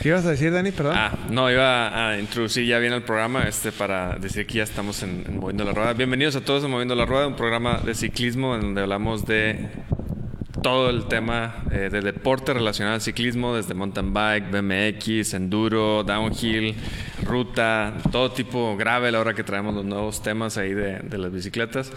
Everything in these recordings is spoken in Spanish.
¿Qué ibas a decir, Dani? Perdón. Ah, no, iba a introducir ya bien el programa este para decir que ya estamos en, en Moviendo la Rueda. Bienvenidos a todos a Moviendo la Rueda, un programa de ciclismo en donde hablamos de todo el tema eh, de deporte relacionado al ciclismo, desde mountain bike, BMX, enduro, downhill, ruta, todo tipo gravel, ahora que traemos los nuevos temas ahí de, de las bicicletas.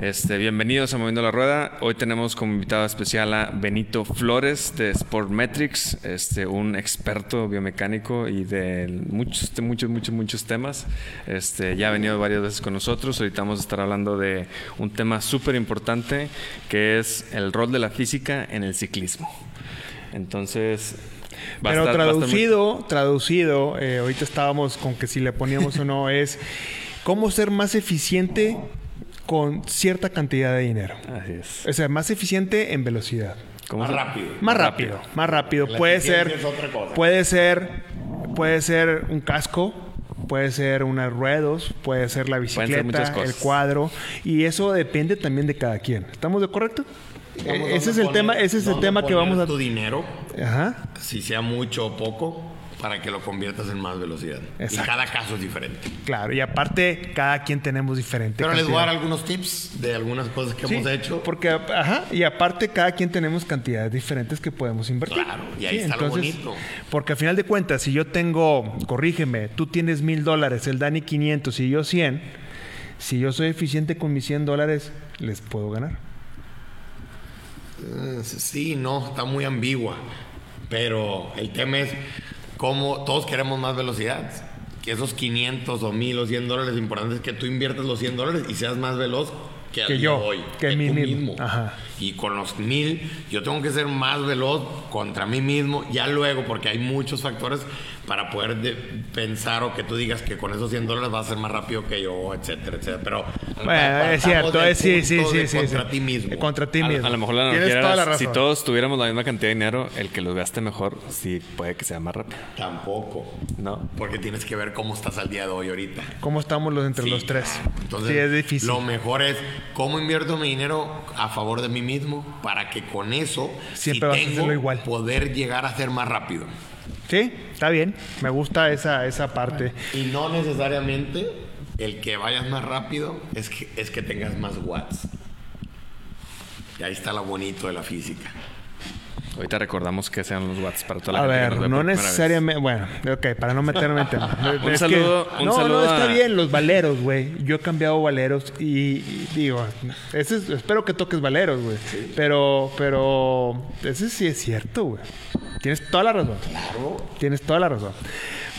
Este, bienvenidos a Moviendo la Rueda. Hoy tenemos como invitado especial a Benito Flores de Sportmetrics, este, un experto biomecánico y de muchos, muchos, muchos, muchos temas. Este, ya ha venido varias veces con nosotros. Ahorita vamos a estar hablando de un tema súper importante que es el rol de la física en el ciclismo. Entonces, va Pero traducido, muy... traducido, eh, ahorita estábamos con que si le poníamos o no, es cómo ser más eficiente con cierta cantidad de dinero. Así es. O sea, más eficiente en velocidad. Más rápido. Más rápido, rápido. más rápido. La puede ser, es otra cosa. puede ser, puede ser un casco, puede ser unas ruedos, puede ser la bicicleta, el cuadro, y eso depende también de cada quien. ¿Estamos de correcto? Vamos, ese es el tema, ese es el tema que vamos a tu dinero, Ajá. si sea mucho o poco, para que lo conviertas en más velocidad. Exacto. Y cada caso es diferente. Claro, y aparte cada quien tenemos diferente. Pero cantidad. les voy a dar algunos tips de algunas cosas que Sí, hemos hecho. Porque, ajá, y aparte cada quien tenemos cantidades diferentes que podemos invertir. Claro, y ahí está lo bonito. Porque al final de cuentas, si yo tengo, corrígeme, tú tienes mil dólares, el Dani 500 y yo 100, si yo soy eficiente con mis 100 dólares, les puedo ganar. Eh, Sí, no, está muy ambigua. Pero el tema es cómo todos queremos más velocidad. Que esos 500 o 1000 o 100 dólares, importante es que tú inviertas los 100 dólares y seas más veloz que, yo, hoy. que mí tú mismo. Ajá. Y con los 1000, yo tengo que ser más veloz contra mí mismo, ya luego, porque hay muchos factores para poder de- pensar o que tú digas que con esos 100 dólares vas a ser más rápido que yo, etcétera, etcétera. Pero Bueno, es cierto, es, sí, sí, sí, sí. Contra sí. ti mismo. Contra ti A, mismo. a lo mejor la analogía toda la era, si todos tuviéramos la misma cantidad de dinero, el que los gaste mejor, sí puede que sea más rápido. Tampoco. ¿No? Porque tienes que ver cómo estás al día de hoy ahorita. ¿Cómo estamos los entre Sí. los tres? Entonces, sí, es difícil. lo mejor es cómo invierto mi dinero a favor de mí mismo para que con eso, Siempre si tengo, igual. poder llegar a ser más rápido. Sí, está bien. Me gusta esa, esa parte. Y no necesariamente el que vayas más rápido es que, es que tengas más watts. Y ahí está lo bonito de la física. Ahorita recordamos que sean los watts para toda la A que ver, no necesariamente. Bueno, ok, para no meterme en tema. Un Es saludo- que- un no, saludo no, está a- bien, los valeros, güey. Yo he cambiado valeros y, y digo, ese es- espero que toques valeros, güey. Pero, pero, ese sí es cierto, güey. Tienes toda la razón. Claro. Tienes toda la razón.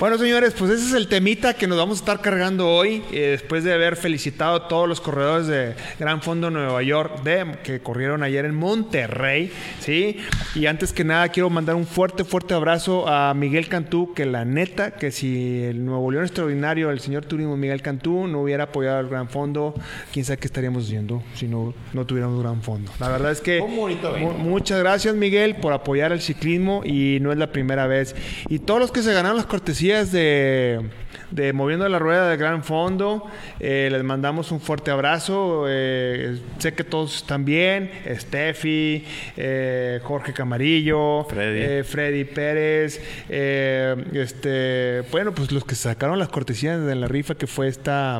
Bueno, señores, pues ese es el temita que nos vamos a estar cargando hoy, eh, después de haber felicitado a todos los corredores de Gran Fondo Nueva York de, que corrieron ayer en Monterrey, ¿sí? Y antes que nada quiero mandar un fuerte, fuerte abrazo a Miguel Cantú, que la neta, que si el Nuevo León Extraordinario, el señor Turismo Miguel Cantú, no hubiera apoyado al Gran Fondo, quién sabe qué estaríamos haciendo si no, no tuviéramos Gran Fondo. La verdad es que... Muchas gracias, Miguel, por apoyar el ciclismo y no es la primera vez. Y todos los que se ganaron las cortesías de, de Moviendo la Rueda de Gran Fondo, eh, les mandamos un fuerte abrazo. Eh, sé que todos están bien. Steffi, eh, Jorge Camarillo, Freddy. eh, Freddy Pérez. este, bueno, pues los que sacaron las cortesías de la rifa, que fue esta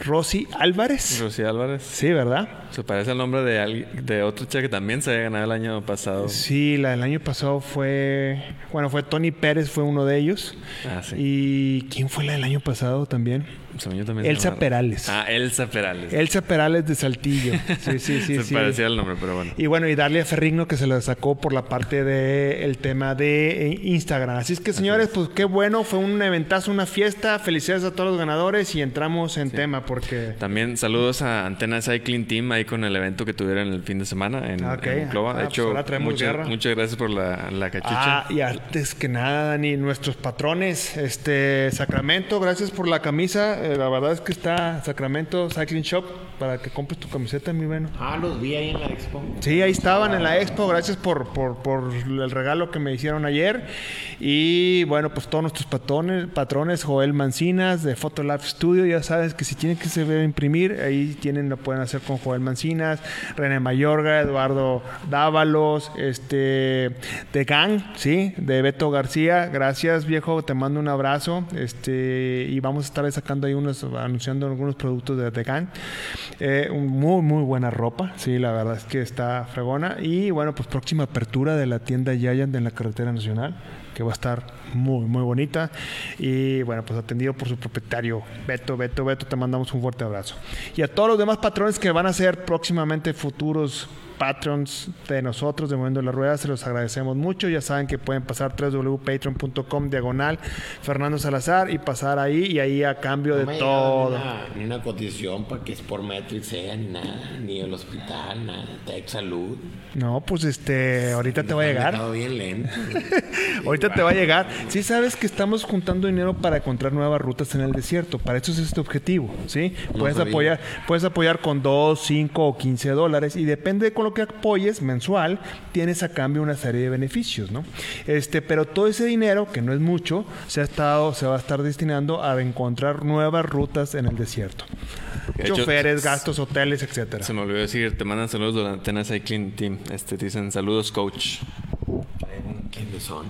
Rosy Álvarez. Rosy Álvarez. Sí, ¿verdad? Se parece al nombre de, alguien- de otro chica que también se había ganado el año pasado. Sí, la del año pasado fue. Bueno, fue Tony Pérez, fue uno de ellos. Ah, sí. ¿Y quién fue la del año pasado también? Según yo también se Elsa Perales. Ah, Elsa Perales. Elsa Perales de Saltillo. Sí, sí, sí. se sí. parecía el nombre, pero bueno. Y bueno, y darle a Ferrigno que se lo sacó por la parte del el tema de eh, Instagram. Así es que, señores, pues qué bueno. Fue un eventazo, una fiesta. Felicidades a todos los ganadores y entramos en tema porque. También saludos a Antena Cycling Team ahí con el evento que tuvieron el fin de semana en, Ah, ok. en Clova. Ah, De pues hecho, traemos muchas, muchas gracias por la, la cachucha. Ah, y antes que nada, Dani, nuestros patrones, este Sacramento, gracias por la camisa. Eh, la verdad es que está Sacramento Cycling Shop. Para que compres tu camiseta, mi Beno. Ah, los vi ahí en la expo. Sí, ahí estaban en la expo. Gracias por, por, por el regalo que me hicieron ayer. Y bueno, pues todos nuestros patrones, patrones Joel Mancinas de Photolab Studio, ya sabes que si tienen que se ver imprimir, ahí tienen, lo pueden hacer con Joel Mancinas, René Mayorga, Eduardo Dávalos, este, de Gang, sí, de Beto García. Gracias, viejo, te mando un abrazo. Este, y vamos a estar sacando ahí unos, anunciando algunos productos de The Gang. Eh, muy, muy buena ropa, sí, la verdad es que está fregona. Y bueno, pues próxima apertura de la tienda Giant en la carretera nacional que va a estar muy, muy bonita. Y bueno, pues atendido por su propietario, Beto, Beto, Beto, te mandamos un fuerte abrazo. Y a todos los demás patrones que van a ser próximamente futuros patrons de nosotros de Moviendo la Rueda, se los agradecemos mucho. Ya saben que pueden pasar www.patreon.com diagonal Fernando Salazar y pasar ahí y ahí a cambio de No todo. Ni una, ni una cotización para que Sportmetrics sea, ni nada, ni el hospital, nada, Tech Salud. No, pues este, ahorita te va a llegar. bien lento. Ahorita te va a llegar. Sí sabes que estamos juntando dinero para encontrar nuevas rutas en el desierto. Para eso es este objetivo, ¿sí? Puedes apoyar, puedes apoyar con 2, 5 o 15 dólares y depende de con lo que apoyes mensual, tienes a cambio una serie de beneficios, ¿no? Este, pero todo ese dinero, que no es mucho, se ha estado, se va a estar destinando a encontrar nuevas rutas en el desierto. De hecho, Choferes, gastos, hoteles, etcétera. Se me olvidó decir, te mandan saludos de la Antena Cycling Team. Este, te dicen saludos, coach. ¿Quiénes son?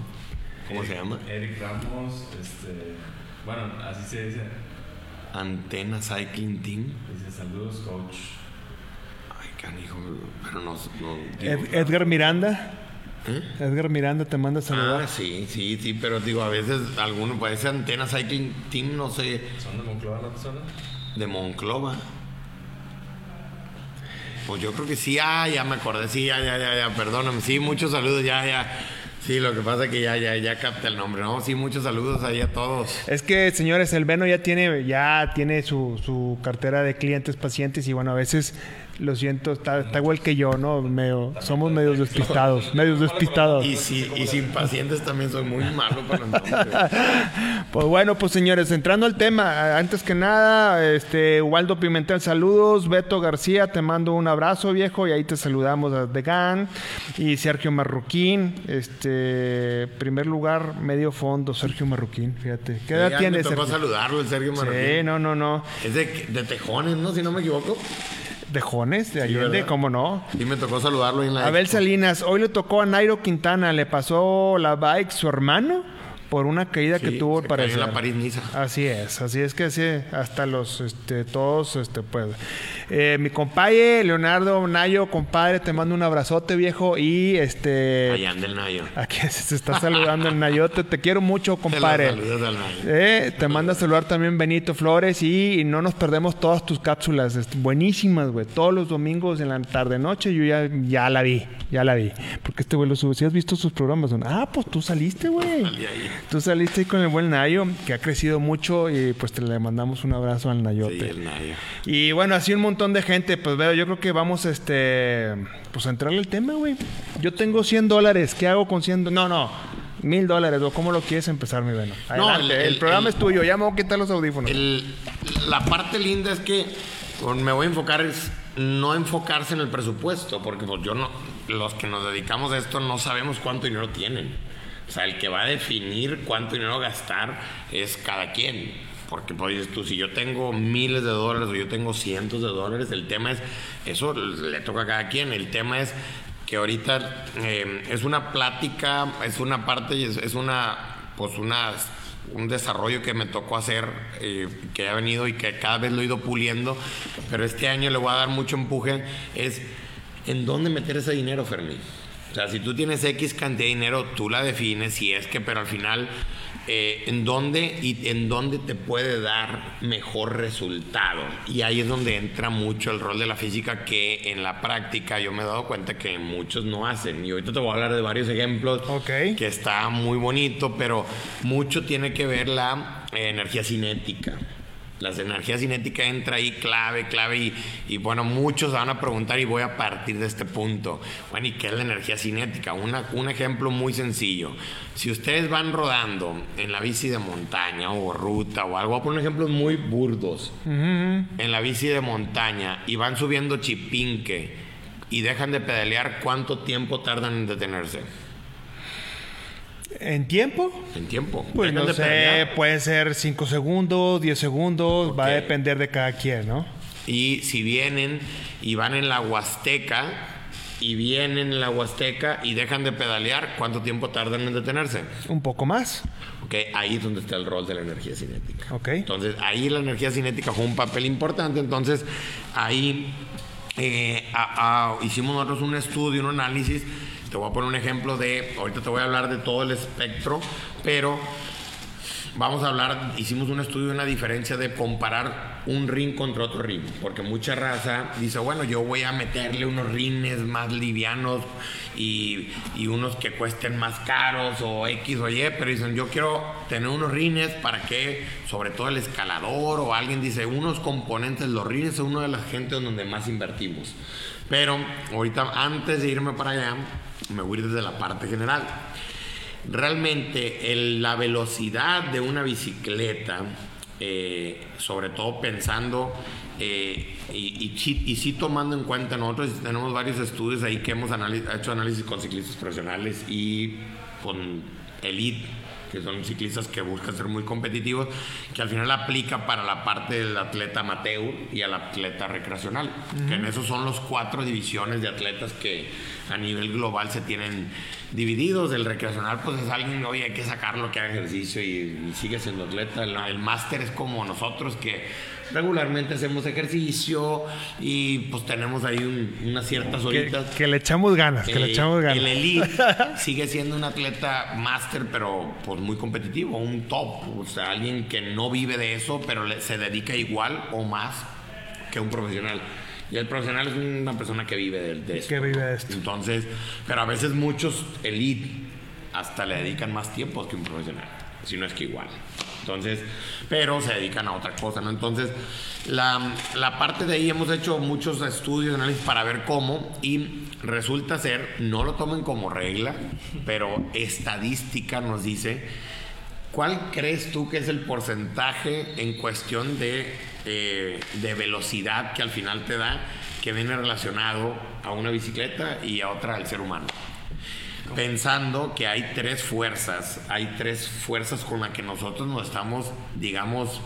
¿Cómo se llama? Eric Ramos, este, bueno, así se dice. Antena Cycling Team. Dice saludos, coach. Ay, canijo, pero no. no Ed- digo- Edgar Miranda. ¿Eh? Edgar Miranda te manda a saludar. Ah, sí, sí, sí, pero digo, a veces alguno parece Antena Cycling Team, no sé, ¿Son de Monclova la persona? de Monclova. Pues yo creo que sí, ah, ya me acordé, sí, ya, ya, ya, ya, perdóname, sí, muchos saludos, ya, ya. Sí, lo que pasa es que ya, ya, ya capta el nombre, ¿no? Sí, muchos saludos ahí a todos. Es que, señores, el Veno ya tiene, ya tiene su, su cartera de clientes, pacientes, y bueno, a veces, lo siento, está, está igual que yo, ¿no? Medio, somos medios despistados, medios despistados. Y, si, y sin pacientes también soy muy malo para los. Pues bueno, pues señores, entrando al tema, antes que nada, este, Waldo Pimentel, saludos, Beto García, te mando un abrazo, viejo, y ahí te saludamos a Degan, y Sergio Marroquín, este, primer lugar, medio fondo, Sergio Marroquín, fíjate. ¿Qué edad Ya tiene Sergio? saludarlo, el Sergio Marroquín. Sí, no, no, no. Es de, de Tejones, ¿no? Si no me equivoco. De Jones, de Allende. ¿cómo no? Sí, me tocó saludarlo en la Abel expo. Salinas, hoy le tocó a Nairo Quintana, le pasó la bike su hermano por una caída que tuvo para en la París-Niza. Así es, así es que sí, hasta los, este, todos, este, pues. Eh, mi compadre, Leonardo Nayo, compadre, te mando un abrazote, viejo, y este. Allá anda el Nayo. Aquí se está saludando el Nayote, te quiero mucho, compadre. saludas al Nayo. Eh, te manda a saludar también Benito Flores y, no nos perdemos todas tus cápsulas. est- buenísimas, güey. Todos los domingos en la tarde noche yo ya, ya la vi, ya la vi. Porque este güey lo sube. Si has visto sus programas, son, ah, pues tú saliste, güey. Tú saliste ahí con el buen Nayo, que ha crecido mucho y pues te le mandamos un abrazo al Nayote. Sí, el Nayo. Y bueno, así un montón de gente, pues veo, yo creo que vamos este, pues a entrarle al tema, güey. Yo tengo 100 dólares, ¿qué hago con 100? do- No, no, mil dólares, o cómo lo quieres empezar, mi Beno. No, el- el, el- programa el- es tuyo, ya me voy a quitar los audífonos. La parte linda es que bueno, me voy a enfocar es no enfocarse en el presupuesto, porque pues yo no, los que nos dedicamos a esto no sabemos cuánto dinero tienen. O sea, el que va a definir cuánto dinero gastar es cada quien. Porque pues tú, si yo tengo miles de dólares o yo tengo cientos de dólares, el tema es, eso le toca a cada quien. El tema es que ahorita eh, es una plática, es una parte, y es, es una, pues una un desarrollo que me tocó hacer, eh, que ha venido y que cada vez lo he ido puliendo, pero este año le voy a dar mucho empuje, es en dónde meter ese dinero, Fermín. O sea, si tú tienes X cantidad de dinero, tú la defines, si es que, pero al final, eh, en dónde y en dónde te puede dar mejor resultado. Y ahí es donde entra mucho el rol de la física que en la práctica yo me he dado cuenta que muchos no hacen. Y ahorita te voy a hablar de varios ejemplos Ok. que está muy bonito, pero mucho tiene que ver la eh, energía cinética. La energía cinética entra ahí clave, clave y, y, bueno, muchos van a preguntar y voy a partir de este punto. Bueno, ¿y qué es la energía cinética? Una, un ejemplo muy sencillo. Si ustedes van rodando en la bici de montaña o ruta o algo, voy a poner ejemplos muy burdos. En la bici de montaña y van subiendo chipinque y dejan de pedalear, ¿cuánto tiempo tardan en detenerse? ¿En tiempo? En tiempo. Pues no sé, puede ser 5 segundos, 10 segundos, va a depender de cada quien, ¿no? Y si vienen y van en la Huasteca y vienen en la Huasteca y dejan de pedalear, ¿cuánto tiempo tardan en detenerse? Un poco más. Ok, ahí es donde está el rol de la energía cinética. Ok. Entonces, ahí la energía cinética juega un papel importante. Entonces, ahí eh, a, a, hicimos nosotros un estudio, un análisis te voy a poner un ejemplo de, ahorita te voy a hablar de todo el espectro, pero vamos a hablar, hicimos un estudio de una diferencia de comparar un ring contra otro ring, porque mucha raza dice, bueno, yo voy a meterle unos rines más livianos y, y, unos que cuesten más caros o X o Y, pero dicen, yo quiero tener unos rines para que, sobre todo el escalador o alguien dice, unos componentes, los rines son una de las gentes donde más invertimos. Pero ahorita, antes de irme para allá, me voy a ir desde la parte general. Realmente la velocidad de una bicicleta, eh, sobre todo pensando eh, y, y, y, sí tomando en cuenta nosotros tenemos varios estudios ahí que hemos hecho análisis con ciclistas profesionales y con elite que son ciclistas que buscan ser muy competitivos, que al final aplica para la parte del atleta amateur y al atleta recreacional, uh -huh. que en esos son los cuatro divisiones de atletas que a nivel global se tienen divididos. El recreacional, pues es alguien, oye, hay que sacarlo, que haga ejercicio y, y sigue siendo atleta. El, el máster es como nosotros que regularmente hacemos ejercicio y pues tenemos ahí un, unas ciertas horitas. Que, que, le echamos ganas, que le echamos ganas. El elite sigue siendo un atleta máster, pero pues muy competitivo, un top, o sea, alguien que no vive de eso, pero le, se dedica igual o más que un profesional. Y el profesional es una persona que vive de, de esto. Que vive de esto. Entonces, pero a veces muchos elite hasta le dedican más tiempo que un profesional, si no es que igual. Entonces, pero se dedican a otra cosa, ¿no? Entonces, la, la, parte de ahí hemos hecho muchos estudios, análisis para ver cómo y resulta ser, no lo tomen como regla, pero estadística nos dice, ¿cuál crees tú que es el porcentaje en cuestión de, eh, de velocidad que al final te da que viene relacionado a una bicicleta y a otra al ser humano? Pensando que hay tres fuerzas, hay tres fuerzas con las que nosotros nos estamos, digamos,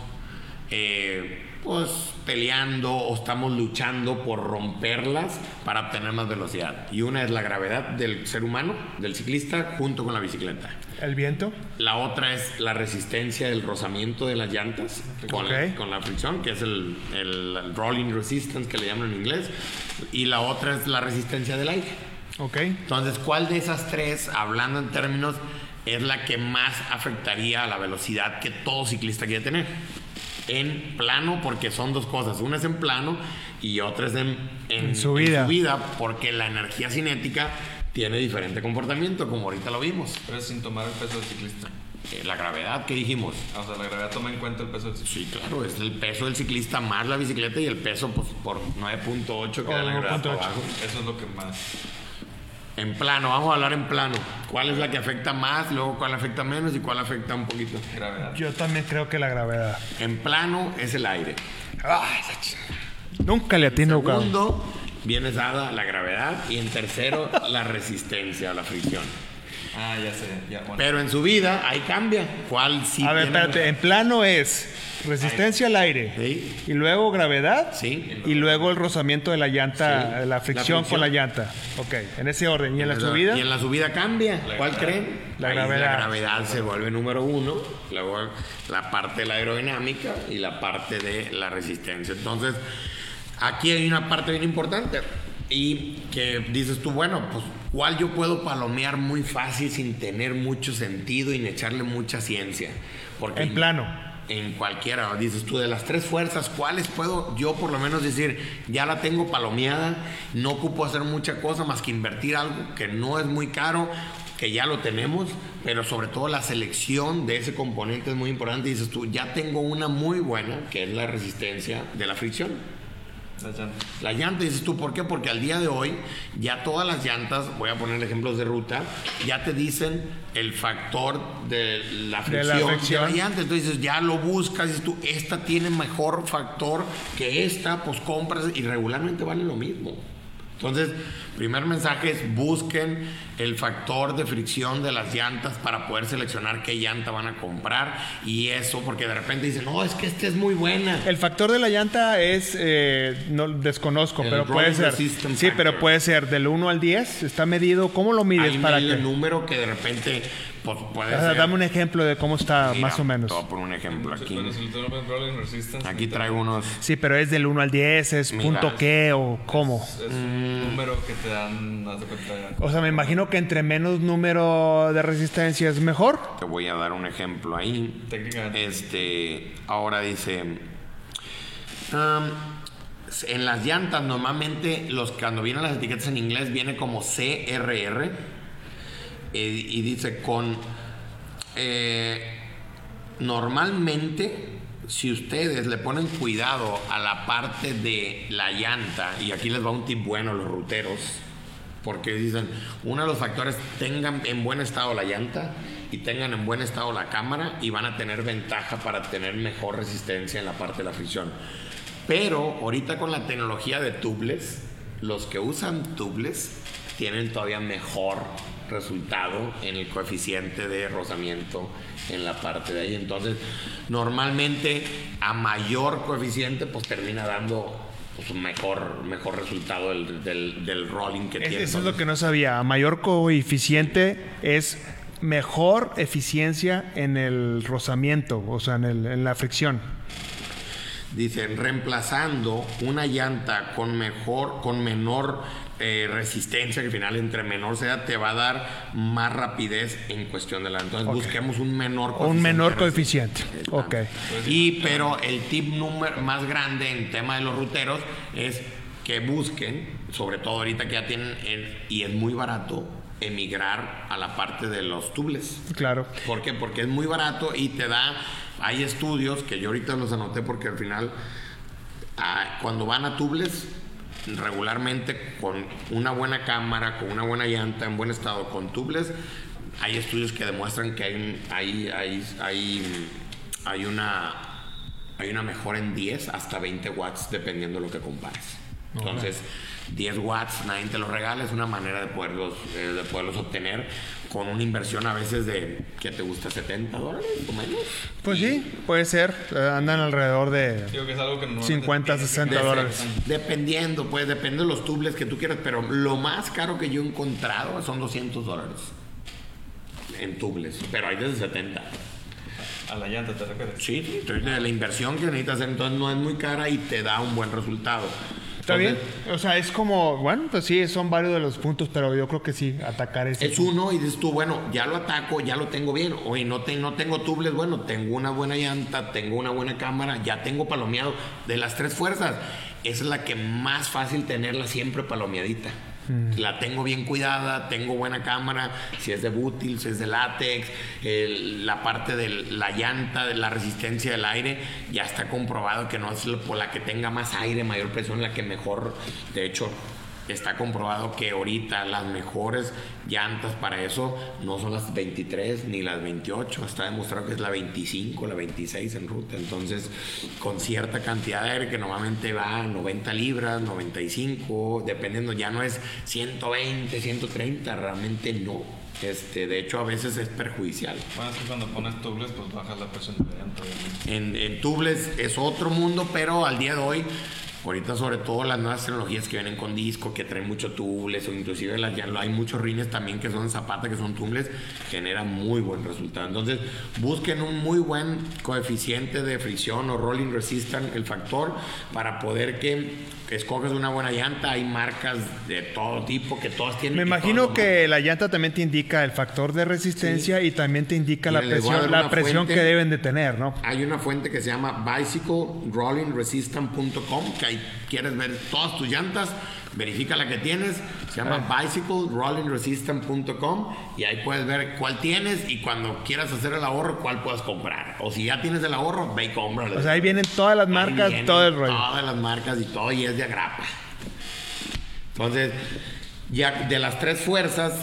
eh, pues peleando o estamos luchando por romperlas para obtener más velocidad. Y una es la gravedad del ser humano, del ciclista, junto con la bicicleta. ¿El viento? La otra es la resistencia del rozamiento de las llantas con, okay. la, con la, fricción, que es el, el, el rolling resistance que le llaman en inglés. Y la otra es la resistencia del aire. Ok. Entonces, ¿cuál de esas tres, hablando en términos, es la que más afectaría a la velocidad que todo ciclista quiere tener? En plano, porque son dos cosas. Una es en plano y otra es en, en, en subida. En subida, porque la energía cinética tiene diferente comportamiento, como ahorita lo vimos. Pero sin tomar el peso del ciclista. Eh, la gravedad que dijimos. O sea, la gravedad toma en cuenta el peso del ciclista. Sí, claro, es el peso del ciclista más la bicicleta y el peso pues, por 9.8 que da la gravedad abajo. Eso es lo que más. En plano, vamos a hablar en plano. ¿Cuál es la que afecta más, luego cuál afecta menos y cuál afecta un poquito? Gravedad. Yo también creo que la gravedad. En plano es el aire. Ay, Nunca le atino, En segundo viene dada la gravedad y en tercero la resistencia o la fricción. Ah, ya sé. Ya, bueno. Pero en su vida ahí cambia. ¿Cuál sí A ver, espérate. En plano es resistencia al aire. Sí. Y luego gravedad. Sí. Y luego el rozamiento de la llanta, Sí. la, fricción La fricción. con la llanta. Ok, en ese orden. ¿Y en la subida? Y en la subida cambia. ¿Cuál creen? La Ahí gravedad. La gravedad se vuelve número uno. Luego la parte de la aerodinámica y la parte de la resistencia. Entonces, aquí hay una parte bien importante. Y que dices tú, bueno, pues, ¿cuál yo puedo palomear muy fácil sin tener mucho sentido y echarle mucha ciencia? Porque En plano. en cualquiera, dices tú, de las tres fuerzas, ¿cuáles puedo yo por lo menos decir, ya la tengo palomeada, no ocupo hacer mucha cosa más que invertir algo que no es muy caro que ya lo tenemos, pero sobre todo la selección de ese componente es muy importante. Dices tú, ya tengo una muy buena, que es la resistencia de la fricción. La llanta. La llanta, dices tú, ¿por qué? Porque al día de hoy ya todas las llantas, voy a poner ejemplos de ruta, ya te dicen el factor de la De la fricción de la, fricción. llanta. Entonces dices, ya lo buscas, dices tú, esta tiene mejor factor que esta, pues compras y regularmente vale lo mismo. Entonces, primer mensaje es busquen el factor de fricción de las llantas para poder seleccionar qué llanta van a comprar y eso, porque de repente dicen, no, es que esta es muy buena. El factor de la llanta es, eh, no desconozco, El pero puede ser. Sí, pero puede ser del 1 al 10. Está medido. ¿Cómo lo mides Hay para que? número que de repente pues, puede O sea, ser. dame un ejemplo de cómo está Mira, más o menos. Te poner un ejemplo aquí. Traigo unos. Sí, pero es del 1 al 10, es Mira. punto qué o cómo. Es un número que te dan, de cuenta. O sea, me imagino que entre menos número de resistencia es mejor. Te voy a dar un ejemplo ahí. Técnicamente. Este, ahora dice. um, en las llantas, normalmente, los cuando vienen las etiquetas en inglés, viene como CRR. Y dice con. eh, normalmente, si ustedes le ponen cuidado a la parte de la llanta, y aquí les va un tip bueno los ruteros, porque dicen, uno de los factores, tengan en buen estado la llanta y tengan en buen estado la cámara y van a tener ventaja para tener mejor resistencia en la parte de la fricción. Pero ahorita con la tecnología de tubeless, los que usan tubeless tienen todavía mejor resultado en el coeficiente de rozamiento en la parte de ahí. Entonces, normalmente a mayor coeficiente, pues termina dando pues, un mejor, mejor resultado del, del- del rolling que Es- tiene. Eso es lo que no sabía. A mayor coeficiente es mejor eficiencia en el rozamiento, o sea, en, el- en la fricción. Dicen, reemplazando una llanta con mejor, con menor eh, resistencia, que al final entre menor sea, te va a dar más rapidez en cuestión de la. Entonces busquemos un menor Un menor coeficiente. Ok. Y pero el tip número más grande en tema de los ruteros es que busquen, sobre todo ahorita que ya tienen, el- y es muy barato, emigrar a la parte de los tubles. Claro. ¿Por qué? Porque es muy barato y te da. Hay estudios que yo ahorita los anoté porque al final, ah, cuando van a tubles, regularmente con una buena cámara, con una buena llanta en buen estado, con tubles, hay estudios que demuestran que hay, hay, hay, hay una, hay una mejora en 10 hasta 20 watts dependiendo de lo que compares. Entonces, 10 watts, nadie te los regala, es una manera de poderlos, eh, de poderlos obtener con una inversión a veces de, ¿qué te gusta? ¿70 dólares o menos? Pues sí, puede ser. Eh, Andan alrededor de Digo que es algo que normalmente 50, tienes que 60 cambiar. dólares. Dependiendo, pues depende de los tubles que tú quieras, pero lo más caro que yo he encontrado son 200 dólares en tubles, pero hay desde 70. A la llanta te refieres. Sí, sí, entonces de la inversión que necesitas hacer, entonces no es muy cara y te da un buen resultado. ¿Está bien? O sea, es como, bueno, pues sí, son varios de los puntos, pero yo creo que sí, atacar ese. Es uno y dices tú, bueno, ya lo ataco, ya lo tengo bien. Oye, no, te- no tengo tubles, bueno, tengo una buena llanta, tengo una buena cámara, ya tengo palomeado. De las tres fuerzas, es la que más fácil tenerla siempre palomeadita. La tengo bien cuidada, tengo buena cámara, si es de bútil, si es de látex, la parte de la llanta, de la resistencia del aire, ya está comprobado que no es por la que tenga más aire, mayor presión, la que mejor, de hecho, Está comprobado que ahorita las mejores llantas para eso no son las 23 ni las 28. Está demostrado que es la 25, la 26 en ruta. Entonces, con cierta cantidad de aire que normalmente va a 90 libras, 95, dependiendo, ya no es 120, 130, realmente no. Este, de hecho, a veces es perjudicial. Bueno, es que cuando pones tubles, pues bajas la presión de la llanta, obviamente. En, en tubles es otro mundo, pero al día de hoy, ahorita sobre todo las nuevas tecnologías que vienen con disco, que traen mucho tubles, o inclusive las, ya hay muchos rines también que son zapata, que son tubles, generan muy buen resultado. Entonces, busquen un muy buen coeficiente de fricción o rolling resistance, el factor, para poder que escoges una buena llanta. Hay marcas de todo tipo que todas tienen. Me imagino que la llanta también te indica el factor de resistencia y también te indica la Mira, presión, dar la una presión fuente. que deben de tener, ¿no? Hay una fuente que se llama bicyclerollingresistance.com que ahí quieres ver todas tus llantas, verifica la que tienes, se llama bicyclerollingresistant.com y ahí puedes ver cuál tienes y cuando quieras hacer el ahorro, cuál puedes comprar. O si ya tienes el ahorro, ve y cómpralo. O sea, ahí vienen todas las marcas, todo el rollo. Todas las marcas y todo, y es de agrapa. Entonces, ya de las tres fuerzas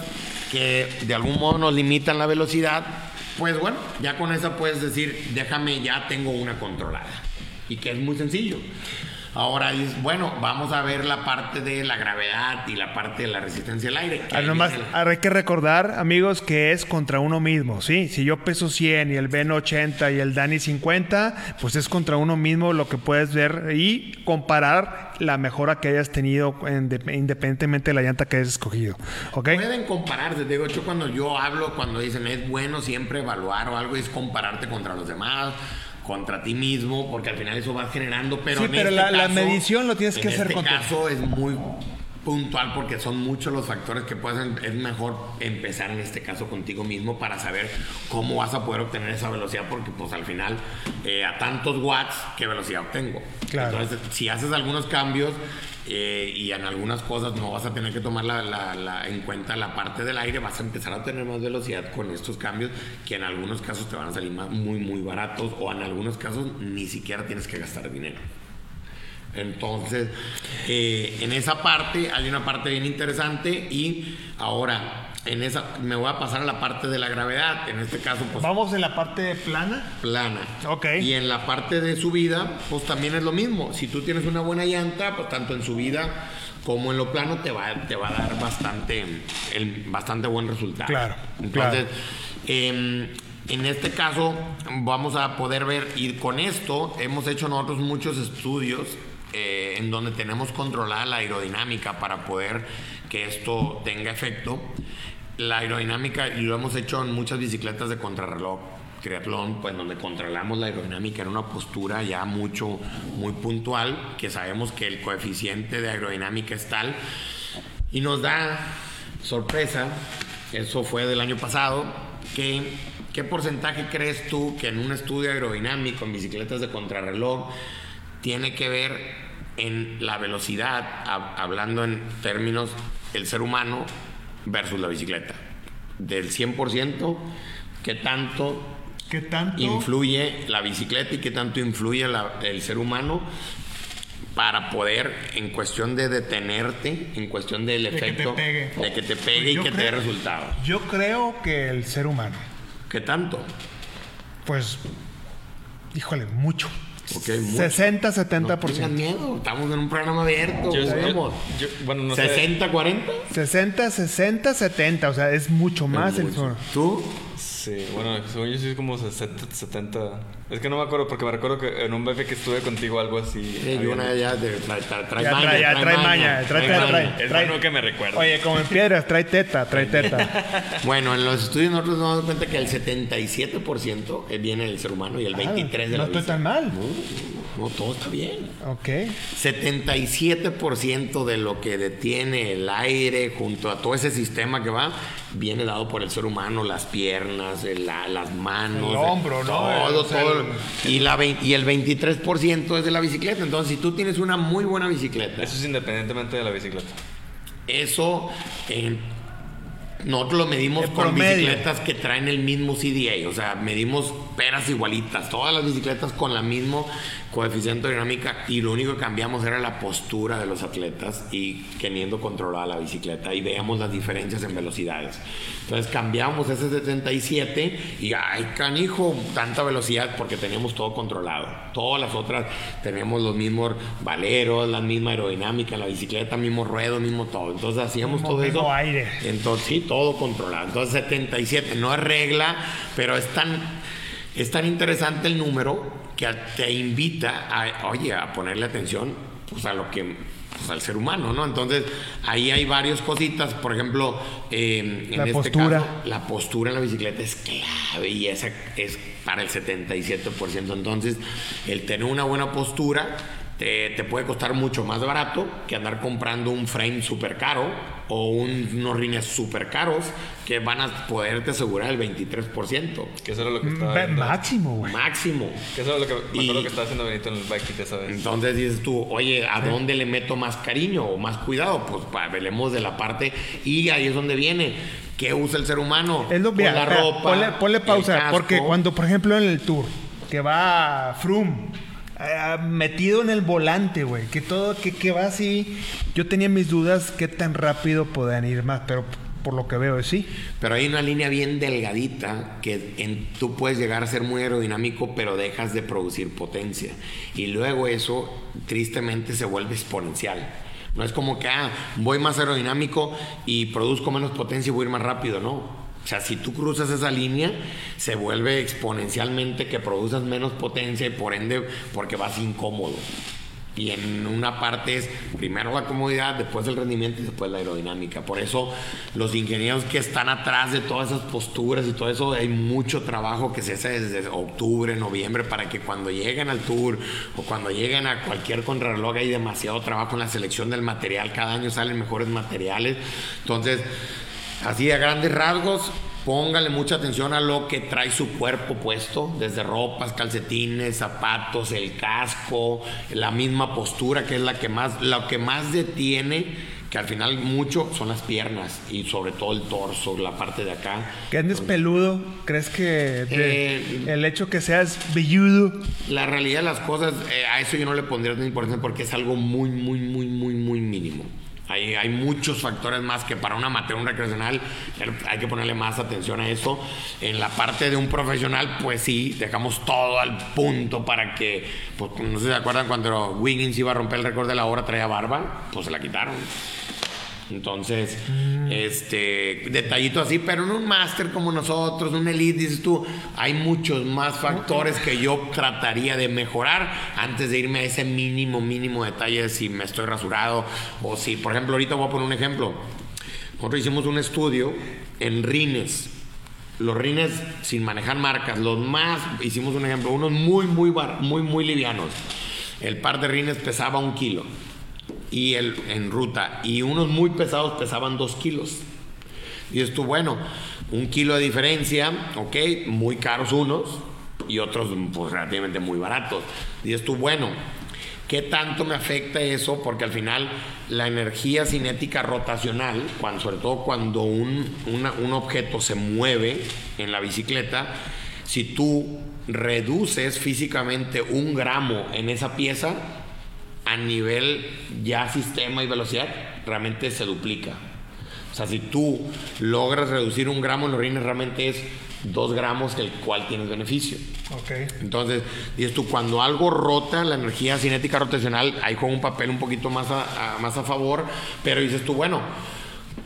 que de algún modo nos limitan la velocidad, pues bueno, ya con esa puedes decir, déjame, ya tengo una controlada. Y que es muy sencillo. Ahora dices, bueno, vamos a ver la parte de la gravedad y la parte de la resistencia al aire. que Ah, viene el- ahora hay que recordar, amigos, que es contra uno mismo, ¿sí? Si yo peso 100 y el Ben 80 y el Dani 50, pues es contra uno mismo lo que puedes ver y comparar la mejora que hayas tenido en- de- independientemente de la llanta que hayas escogido, ¿ok? Pueden compararse, digo, yo cuando yo hablo, cuando dicen es bueno siempre evaluar o algo, es compararte contra los demás, contra ti mismo, porque al final eso va generando, pero Sí, en pero este la- medición lo tienes que en hacer este contra- caso es muy puntual porque son muchos los factores que pueden, es mejor empezar en este caso contigo mismo para saber cómo vas a poder obtener esa velocidad, porque pues al final eh, a tantos watts, ¿qué velocidad obtengo? Claro. Entonces, si haces algunos cambios eh, y en algunas cosas no vas a tener que tomar la- la- la- en cuenta la parte del aire, vas a empezar a tener más velocidad con estos cambios que en algunos casos te van a salir más, muy, muy baratos o en algunos casos ni siquiera tienes que gastar dinero. Entonces, eh, en esa parte hay una parte bien interesante y ahora en esa me voy a pasar a la parte de la gravedad. En este caso, pues Vamos en la parte plana. plana. Ok. Y en la parte de subida, pues también es lo mismo. Si tú tienes una buena llanta, pues tanto en subida como en lo plano te va, te va a dar bastante, el, bastante buen resultado. Claro, Entonces, em, en este caso, vamos a poder ver, y con esto hemos hecho nosotros muchos estudios eh, en donde tenemos controlada la aerodinámica para poder que esto tenga efecto. La aerodinámica, y lo hemos hecho en muchas bicicletas de contrarreloj, triatlón, pues donde controlamos la aerodinámica en una postura ya mucho, muy puntual, que sabemos que el coeficiente de aerodinámica es tal, y nos da sorpresa, eso fue del año pasado, que ¿qué porcentaje crees tú que en un estudio aerodinámico en bicicletas de contrarreloj tiene que ver en la velocidad, hab- hablando en términos el ser humano versus la bicicleta? Del 100%, ¿qué tanto ¿Qué tanto? influye la bicicleta y qué tanto influye la- el ser humano para poder, en cuestión de detenerte, en cuestión del te efecto, de que te pegue Pues y que te dé resultado. Yo creo que el ser humano, ¿Qué tanto? pues, híjole, mucho. Mucho. 60, No 70%. tengan miedo, estamos en un programa abierto. Yo- yo- yo- bueno, no sé. 60, 40. 60, 60, 70, o sea, es mucho más el Mucho. sonido. ¿Tú? Sí, bueno, según yo sí es como 60, 70. Es que no me acuerdo porque me recuerdo que en un BF que estuve contigo algo así. Sí, yo una ya de, trae, trae, trae Ya maña, trae, ya trae maña, trae, trae, maña. trae. Es bueno que me recuerdo. Oye, como en piedras, trae teta, trae teta. Bueno, en los estudios nosotros nos damos cuenta que el 77% viene del ser humano y el 23% de Ah, no la estoy bici. tan mal. No, no, todo está bien. Ok. 77% de lo que detiene el aire junto a todo ese sistema que va viene dado por el ser humano, las piernas, la- las manos, El hombro, ¿no? todo, O sea, todo. el- Y, la, y el 23% es de la bicicleta. Entonces, si tú tienes una muy buena bicicleta, Eso es independientemente de la bicicleta. eso eh, nosotros lo medimos con promedio. bicicletas que traen el mismo CDA, o sea, medimos peras igualitas, todas las bicicletas con la mismo coeficiente dinámica y lo único que cambiamos era la postura de los atletas y teniendo controlada la bicicleta y veamos las diferencias en velocidades. Entonces cambiamos ese 77 y ay canijo, tanta velocidad porque teníamos todo controlado. Todas las otras tenemos los mismos valeros, la misma aerodinámica en la bicicleta, mismo ruedo, mismo todo. Entonces hacíamos todo eso. aire. Entonces, sí, todo controlado. Entonces, 77, no es regla, pero es tan, es tan interesante el número que te invita a, oye, a ponerle atención pues, a lo que, pues, al ser humano, ¿no? Entonces, ahí hay varias cositas. Por ejemplo, eh, en La este postura. caso, la postura en la bicicleta es clave y esa es para el 77%. Entonces, el tener una buena postura te, te puede costar mucho más barato que andar comprando un frame súper caro o un- unos rines súper caros que van a poderte asegurar el 23% Que eso era lo que estaba Ve- viendo. Máximo, güey. máximo. Que eso era lo que me Y- acuerdo que estaba haciendo Benito en el bike kit esa vez. Entonces dices tú, oye, ¿a dónde le meto más cariño o más cuidado? Pues pa- hablemos de la parte y ahí es donde viene. ¿Qué usa el ser humano? Es lo mira, la ropa. Ponle, pausa, porque cuando, por ejemplo, en el tour, que va Froome, metido en el volante, güey, que todo, que, que va así, yo tenía mis dudas qué tan rápido podían ir más, pero por lo que veo, sí. Pero hay una línea bien delgadita que tú puedes llegar a ser muy aerodinámico, pero dejas de producir potencia. Y luego eso, tristemente, se vuelve exponencial. No es como que, ah, voy más aerodinámico y produzco menos potencia y voy a ir más rápido, no. O sea, si tú cruzas esa línea, se vuelve exponencialmente que produzas menos potencia y por ende, porque vas incómodo. Y en una parte es primero la comodidad, después el rendimiento y después la aerodinámica. Por eso los ingenieros que están atrás de todas esas posturas y todo eso, hay mucho trabajo que se hace desde octubre, noviembre, para que cuando lleguen al tour o cuando lleguen a cualquier contrarreloj hay demasiado trabajo en la selección del material. Cada año salen mejores materiales. Entonces, así a grandes rasgos, póngale mucha atención a lo que trae su cuerpo puesto, desde ropas, calcetines, zapatos, el casco, la misma postura que es la que más, lo que más detiene, que al final mucho son las piernas y sobre todo el torso, la parte de acá. Que andes peludo, ¿crees que Eh, el hecho que seas velludo, La realidad de las cosas, eh, a eso yo no le pondría tanta importancia porque es algo muy, muy, muy, muy, muy mínimo. Hay, hay muchos factores más que para un amateur, un recreacional, eh, hay que ponerle más atención a eso. En la parte de un profesional, pues sí, dejamos todo al punto para que, pues no sé si se acuerdan cuando Wiggins iba a romper el récord de la hora, traía barba, pues se la quitaron. Entonces, este, detallito así, pero en un máster como nosotros, un elite, dices tú, hay muchos más factores que yo trataría de mejorar antes de irme a ese mínimo, mínimo detalle de si me estoy rasurado o si, por ejemplo, ahorita voy a poner un ejemplo. Nosotros hicimos un estudio en rines. Los rines sin manejar marcas, los más, hicimos un ejemplo, unos muy, muy, bar- muy, muy livianos. El par de rines pesaba un kilo y el, en ruta. Y unos muy pesados pesaban dos kilos. Y esto, bueno, un kilo de diferencia, ok, muy caros unos y otros pues relativamente muy baratos. Y esto, bueno, ¿qué tanto me afecta eso? Porque al final la energía cinética rotacional, cuando, sobre todo cuando un, una- un objeto se mueve en la bicicleta, si tú reduces físicamente un gramo en esa pieza, a nivel ya sistema y velocidad, realmente se duplica. O sea, si tú logras reducir un gramo en los rines, realmente es dos gramos, el cual tienes beneficio. ok. Entonces, dices tú, cuando algo rota, la energía cinética rotacional, ahí juega un papel un poquito más a, a- más a favor, pero dices tú, bueno,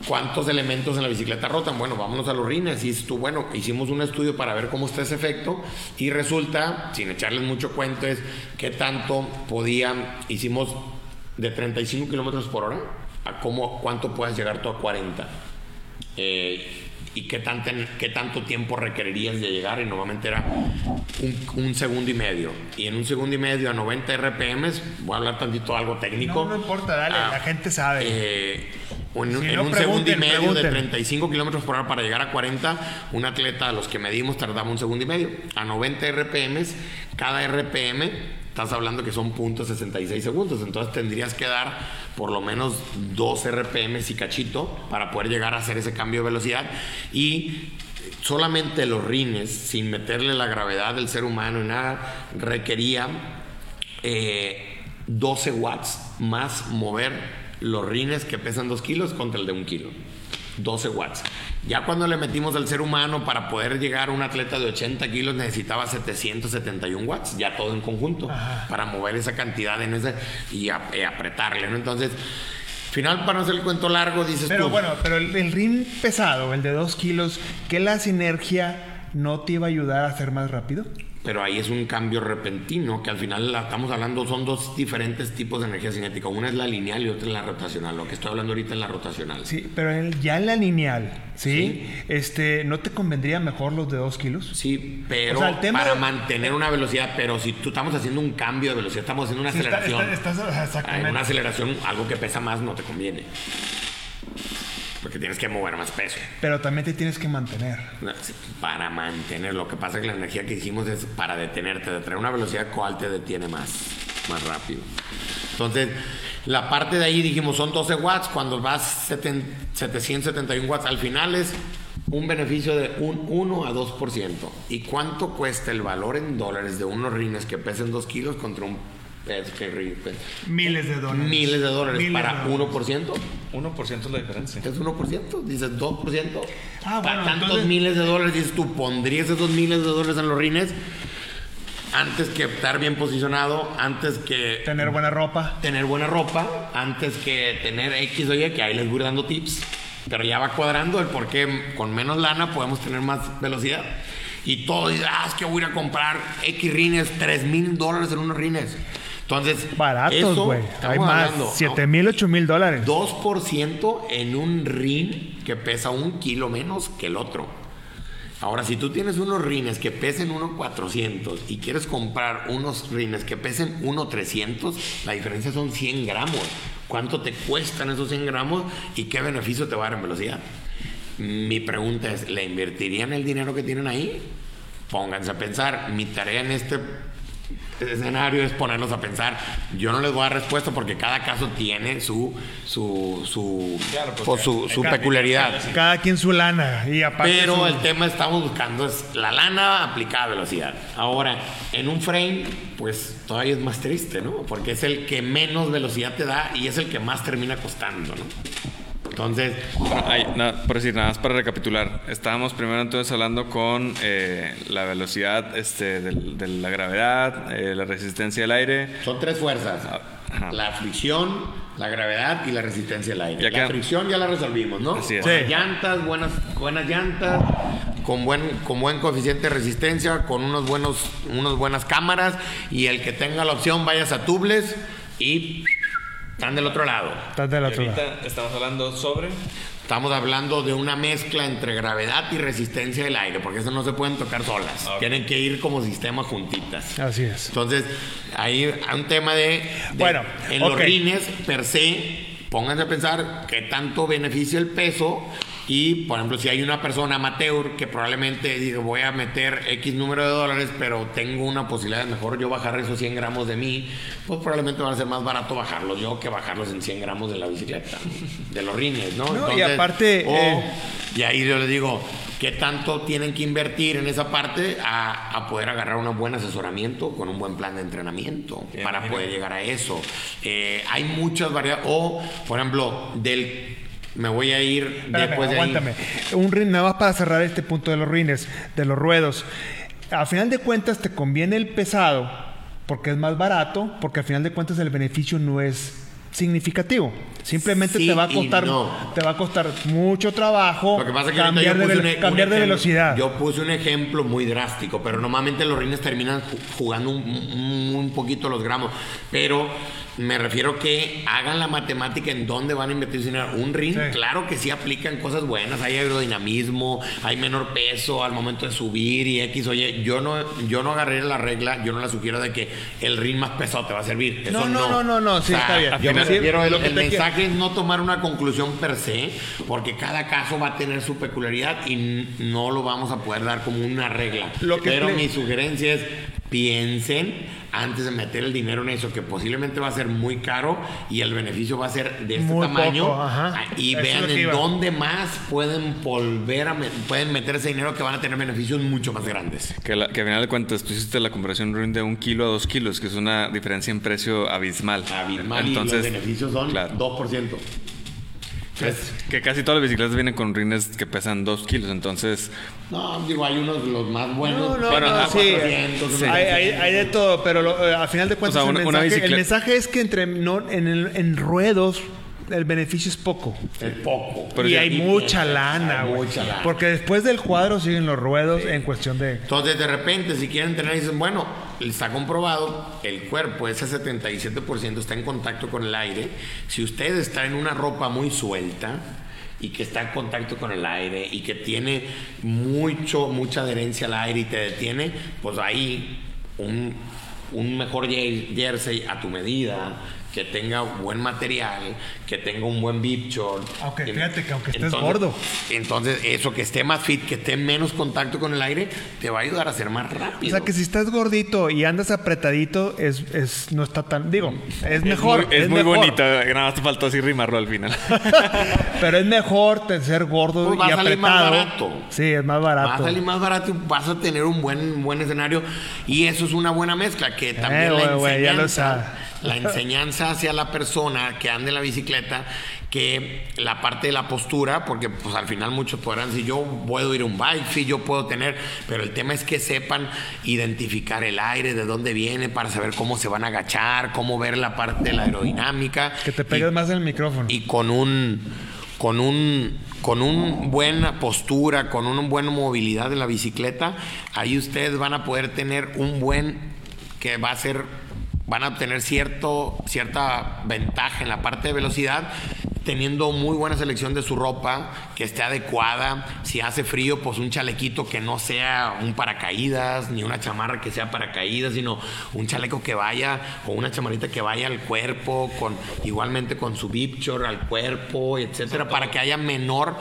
¿cuántos elementos en la bicicleta rotan? Bueno, vámonos a los rines. Y tú, bueno, hicimos un estudio para ver cómo está ese efecto y resulta, sin echarles mucho cuento, es qué tanto podían, hicimos de 35 kilómetros por hora a cómo, cuánto puedas llegar tú a 40. Eh, y qué, tanta- qué tanto tiempo requerirías de llegar y normalmente era un, un segundo y medio y en un segundo y medio a 90 RPMs voy a hablar tantito algo técnico No, no importa, dale, Ah, la gente sabe. eh, en, Si en no, un segundo y medio de pregunten. 35 kilómetros por hora para llegar a 40 un atleta a los que medimos tardaba un segundo y medio a 90 RPMs cada RPM estás hablando que son .66 segundos entonces tendrías que dar por lo menos 2 RPMs y cachito para poder llegar a hacer ese cambio de velocidad y solamente los rines sin meterle la gravedad del ser humano y nada requería eh, 12 watts más mover los rines que pesan 2 kilos contra el de 1 kilo. 12 watts. Ya cuando le metimos al ser humano para poder llegar a un atleta de 80 kilos necesitaba 771 watts, ya todo en conjunto, para mover esa cantidad en ese y a- apretarle, ¿no? Entonces, final para no hacer el cuento largo, dices Pero tú, bueno, pero el, el ring pesado, el de 2 kilos, ¿qué la sinergia no te iba a ayudar a ser más rápido? Pero ahí es un cambio repentino que al final la estamos hablando son dos diferentes tipos de energía cinética una es la lineal y otra es la rotacional lo que estoy hablando ahorita es la rotacional Sí, pero en- ya en la lineal, ¿sí? Sí. Este, ¿no te convendría mejor los de 2 kilos? Sí, pero O sea, el tema para mantener una velocidad, pero si tú estamos haciendo un cambio de velocidad, estamos haciendo una Sí, está- aceleración. está- exactamente. una aceleración, algo que pesa más no te conviene. Porque tienes que mover más peso. Pero también te tienes que mantener. Para mantener, lo que pasa es que la energía que hicimos es para detenerte, de traer una velocidad, ¿cuál te detiene más, más rápido? Entonces, la parte de ahí dijimos son 12 watts, cuando vas 771 watts, al final es un beneficio de un 1 a 2%. ¿Y cuánto cuesta el valor en dólares de unos rines que pesen 2 kilos contra un que ri- Miles de dólares. Miles de dólares Miles para de dólares. 1%? 1% es la diferencia. Es 1%, dices 2%. Ah, para bueno, tantos entonces- miles de dólares, dices tú, ¿pondrías esos miles de dólares en los rines? Antes que estar bien posicionado, antes que Tener buena ropa. tener buena ropa, antes que tener X o Y, que ahí les voy dando tips. Pero ya va cuadrando el por qué con menos lana podemos tener más velocidad. Y todo dice, ah, es que voy a ir a comprar X rines, 3 mil dólares en unos rines. Entonces, Baratos, güey. Hay más. hablando, 7 mil, 8 mil dólares. 2% en un rin que pesa un kilo menos que el otro. Ahora, si tú tienes unos rines que pesen 1,400 y quieres comprar unos rines que pesen 1,300, la diferencia son 100 gramos. ¿Cuánto te cuestan esos 100 gramos y qué beneficio te va a dar en velocidad? Mi pregunta es, ¿le invertirían el dinero que tienen ahí? Pónganse a pensar. Mi tarea en este escenario es ponerlos a pensar. Yo no les voy a dar respuesta porque cada caso tiene su su su, Claro, pues, su, su cada- peculiaridad. Cada quien su lana. Y aparte. Pero su- el tema estamos buscando es la lana aplicada a velocidad. Ahora, en un frame, pues todavía es más triste, ¿no? Porque es el que menos velocidad te da y es el que más termina costando, ¿no? Entonces, Bueno, ay, nada, por decir, nada más para recapitular. Estábamos primero entonces hablando con eh, la velocidad este, del- de la gravedad, eh, la resistencia del aire. son tres fuerzas. Ajá. La fricción, la gravedad y la resistencia al aire. Ya la queda- fricción ya la resolvimos, ¿no? Así es. Sí. llantas, buenas, buenas llantas, con buen, con buen coeficiente de resistencia, con unos buenos, unas buenas cámaras y el que tenga la opción vayas a tubles y están del otro lado. Estás del Y otro lado. ahorita estamos hablando sobre. Estamos hablando de una mezcla entre gravedad y resistencia del aire, porque eso no se pueden tocar solas. Tienen que ir como sistema juntitas. Así es. Entonces, ahí hay un tema de, de- Bueno, en los rines per se, pónganse a pensar qué tanto beneficia el peso y, por ejemplo, si hay una persona amateur que probablemente diga voy a meter X número de dólares, pero tengo una posibilidad de mejor yo bajar esos 100 gramos de mí, pues probablemente va a ser más barato bajarlos yo que bajarlos en 100 gramos de la bicicleta, de los rines, ¿no? No, y aparte, o- eh, y ahí yo les digo, ¿qué tanto tienen que invertir en esa parte a, a poder agarrar un buen asesoramiento con un buen plan de entrenamiento Bien, para mira. poder llegar a eso? Eh, hay muchas variedades. O, por ejemplo, del. Me voy a ir Espérame, después de ahí. aguántame. Un rin, nada más para cerrar este punto de los rines, de los ruedos. A final de cuentas te conviene el pesado porque es más barato, porque al final de cuentas el beneficio no es significativo. Simplemente Sí te va a costar no. te va a costar mucho trabajo pasa que cambiar, de, un e- un de velocidad. Yo puse un ejemplo muy drástico, pero normalmente los rines terminan ju- jugando un, un- un poquito los gramos. Pero me refiero que hagan la matemática en dónde van a invertir su dinero. Un rin, Sí. claro que sí aplican cosas buenas, hay aerodinamismo, hay menor peso al momento de subir y X. Oye, yo no, yo no agarré la regla, yo no la sugiero de que el rin más pesado te va a servir. Eso No, no, no, no, no, no, sí, está bien. Yo me refiero, el, el quiero- mensaje es no tomar una conclusión per se, porque cada caso va a tener su peculiaridad y no lo vamos a poder dar como una regla. Lo que Pero mi sugerencia es piensen antes de meter el dinero en eso, que posiblemente va a ser muy caro y el beneficio va a ser de este Muy tamaño. poco, ajá. Ah, Y Eso vean en dónde más pueden volver a me- pueden meter ese dinero que van a tener beneficios mucho más grandes. Que, la- que al final de cuentas tú hiciste la comparación Ruin, de un kilo a dos kilos, que es una diferencia en precio abismal. Abismal Entonces, y los beneficios son claro. 2%. Es que casi todas las bicicletas vienen con rines que pesan dos kilos, entonces No, digo, hay unos los más buenos. No, no, pero no, sí. 400, Sí. unos Hay, hay- hay de todo, pero lo- eh, al final de cuentas O sea, el, una- mensaje, el mensaje es que entre no, en, el- en ruedos el beneficio es poco. Es poco. Pero y hay mucha lana, güey. mucha lana. Porque después del cuadro siguen los ruedos en cuestión de... Entonces, de repente, si quieren tener, dicen, bueno, está comprobado, el cuerpo, ese 77% está en contacto con el aire. Si usted está en una ropa muy suelta y que está en contacto con el aire y que tiene mucho, mucha adherencia al aire y te detiene, pues ahí un, un mejor jersey a tu medida, que tenga buen material, que tenga un buen bip short. Aunque Que- fíjate que aunque estés entonces- gordo. Entonces, eso que esté más fit, que esté menos contacto con el aire, te va a ayudar a ser más O rápido. sea que si estás gordito y andas apretadito, es, es no está tan. Digo, es mejor. Es muy, es muy mejor, bonito. Nada más te faltó así rimarlo al final. Pero es mejor ser gordo Pues va y a salir más apretado. barato. Sí, es más Va a barato. salir más barato y vas a tener un buen, buen escenario. Y eso es una buena mezcla, que también Eh, la, güey, güey, ya lo enseñanza, sabe. la enseñanza hacia la persona que ande en la bicicleta, que la parte de la postura, porque pues al final muchos podrán decir, yo puedo ir a un bike, sí, yo puedo tener, pero el tema es que sepan identificar el aire, de dónde viene, para saber cómo se van a agachar, cómo ver la parte de la aerodinámica. Que te Y- pegues más en el micrófono. y con un con un con un buena postura, con una buena movilidad de la bicicleta, ahí ustedes van a poder tener un buen que va a ser van a obtener cierto cierta ventaja en la parte de velocidad teniendo muy buena selección de su ropa, que esté adecuada. Si hace frío, pues un chalequito que no sea un paracaídas, ni una chamarra que sea paracaídas, sino un chaleco que vaya, o una chamarrita que vaya al cuerpo, con igualmente con su bipchor al cuerpo, etcétera, para que haya menor.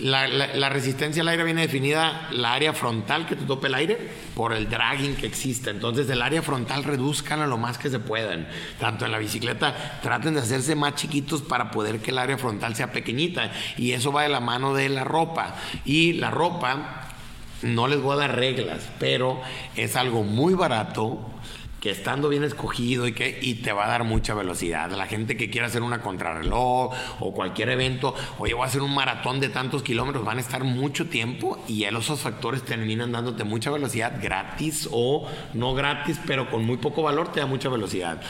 La, la- resistencia al aire viene definida la área frontal que te tope el aire por el dragging que existe. Entonces, el área frontal reduzcan a lo más que se puedan. Tanto en la bicicleta, traten de hacerse más chiquitos para poder que el área frontal sea pequeñita. Y eso va de la mano de la ropa. Y la ropa, no les voy a dar reglas, pero es algo muy barato que estando bien escogido y que y te va a dar mucha velocidad. La gente que quiera hacer una contrarreloj o cualquier evento, oye, voy a hacer un maratón de tantos kilómetros, van a estar mucho tiempo y esos factores terminan dándote mucha velocidad gratis o no gratis, pero con muy poco valor te da mucha velocidad.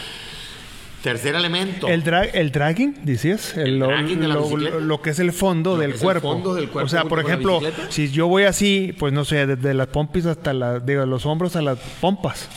Tercer elemento. El, drag, el dragging, decías, el, El lo, de la lo- lo que es el fondo del es el cuerpo. fondo del cuerpo O sea, por la ejemplo, si yo voy así, pues no sé, desde las pompis hasta las, digo, los hombros a las pompas.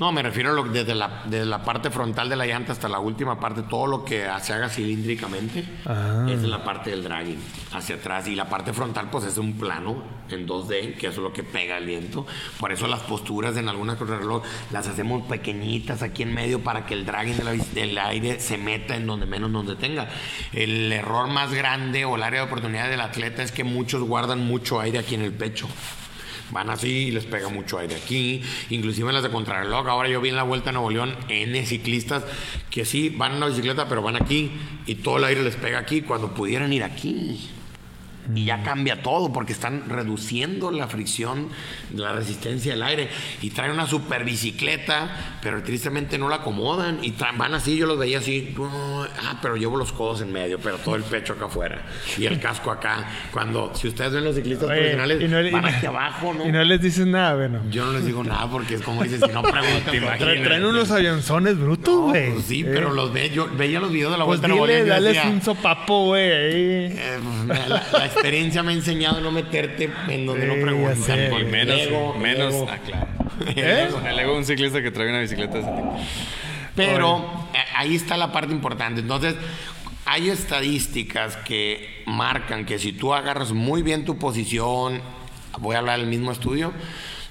No, me refiero a lo, desde, la, desde la parte frontal de la llanta hasta la última parte, todo lo que se haga cilíndricamente Ah. es la parte del dragging hacia atrás. Y la parte frontal, pues es un plano en 2D, que eso es lo que pega el viento. Por eso las posturas en algunas contrarreloj las hacemos pequeñitas aquí en medio para que el dragging de la del aire se meta en donde menos donde tenga. El error más grande o el área de oportunidad del atleta es que muchos guardan mucho aire aquí en el pecho. Van así y les pega mucho aire aquí. Inclusive en las de contrarreloj. Ahora yo vi en la Vuelta a Nuevo León N ciclistas que sí van en la bicicleta, pero van aquí y todo el aire les pega aquí cuando pudieran ir aquí. Y ya cambia todo porque están reduciendo la fricción, la resistencia del aire. Y traen una super bicicleta, pero tristemente no la acomodan. Y van así, yo los veía así. "Oh, ah, pero llevo los codos en medio, pero todo el pecho acá afuera. Y el casco acá. Cuando, si ustedes ven los ciclistas Oye, profesionales, y no le- van y no- aquí abajo, ¿no? Y no les dices nada, bueno. Yo no les digo nada porque es como dices, si no preguntan, imaginas. Traen, unos avionzones brutos, No, güey. pues sí, Eh, pero los ve, yo veía los videos de la Pues vuelta dile, dales decía, un sopapo, güey. ahí. eh, pues, la, la experiencia me ha enseñado a no meterte en donde Sí, no preguntan. sé. Y El menos, ego, menos, ego. ah, claro. ¿Eh? El ego de un ciclista que trae una bicicleta de ese tipo. Pero eh, ahí está la parte importante. Entonces, hay estadísticas que marcan que si tú agarras muy bien tu posición, voy a hablar del mismo estudio,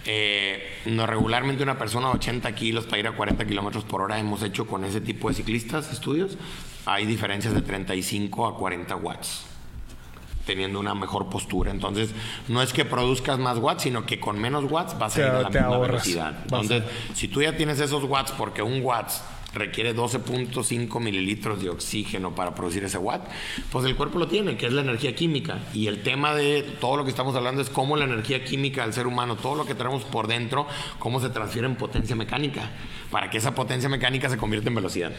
eh, no, regularmente una persona de 80 kilos para ir a 40 kilómetros por hora hemos hecho con ese tipo de ciclistas estudios, hay diferencias de 35 a 40 watts teniendo una mejor postura. Entonces, no es que produzcas más watts, sino que con menos watts vas a Te- ir a la misma ahorras. velocidad. A- Entonces, si tú ya tienes esos watts, porque un watts requiere 12.5 mililitros de oxígeno para producir ese watt, pues el cuerpo lo tiene, que es la energía química. Y el tema de todo lo que estamos hablando es cómo la energía química del ser humano, todo lo que tenemos por dentro, cómo se transfiere en potencia mecánica, para que esa potencia mecánica se convierta en velocidad.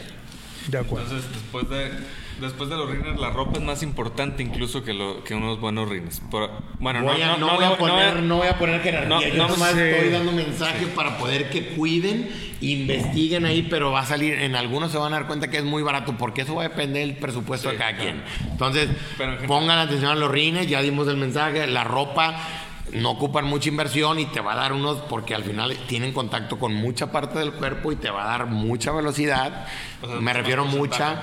De acuerdo. Entonces, después de, después de los rines, la ropa es más importante incluso que, lo, que unos buenos rines. Por- bueno, Voy a- no, no, no, voy a poner, no- voy a poner jerarquía. no, Yo no nomás estoy dando mensaje para poder que cuiden, investiguen ahí, pero va a salir, en algunos se van a dar cuenta que es muy barato, porque eso va a depender del presupuesto de cada quien. Entonces, Pero pongan atención a los rines, ya dimos el mensaje, la ropa. No ocupan mucha inversión y te va a dar unos, porque al final tienen contacto con mucha parte del cuerpo y te va a dar mucha velocidad. O sea, Me refiero mucha,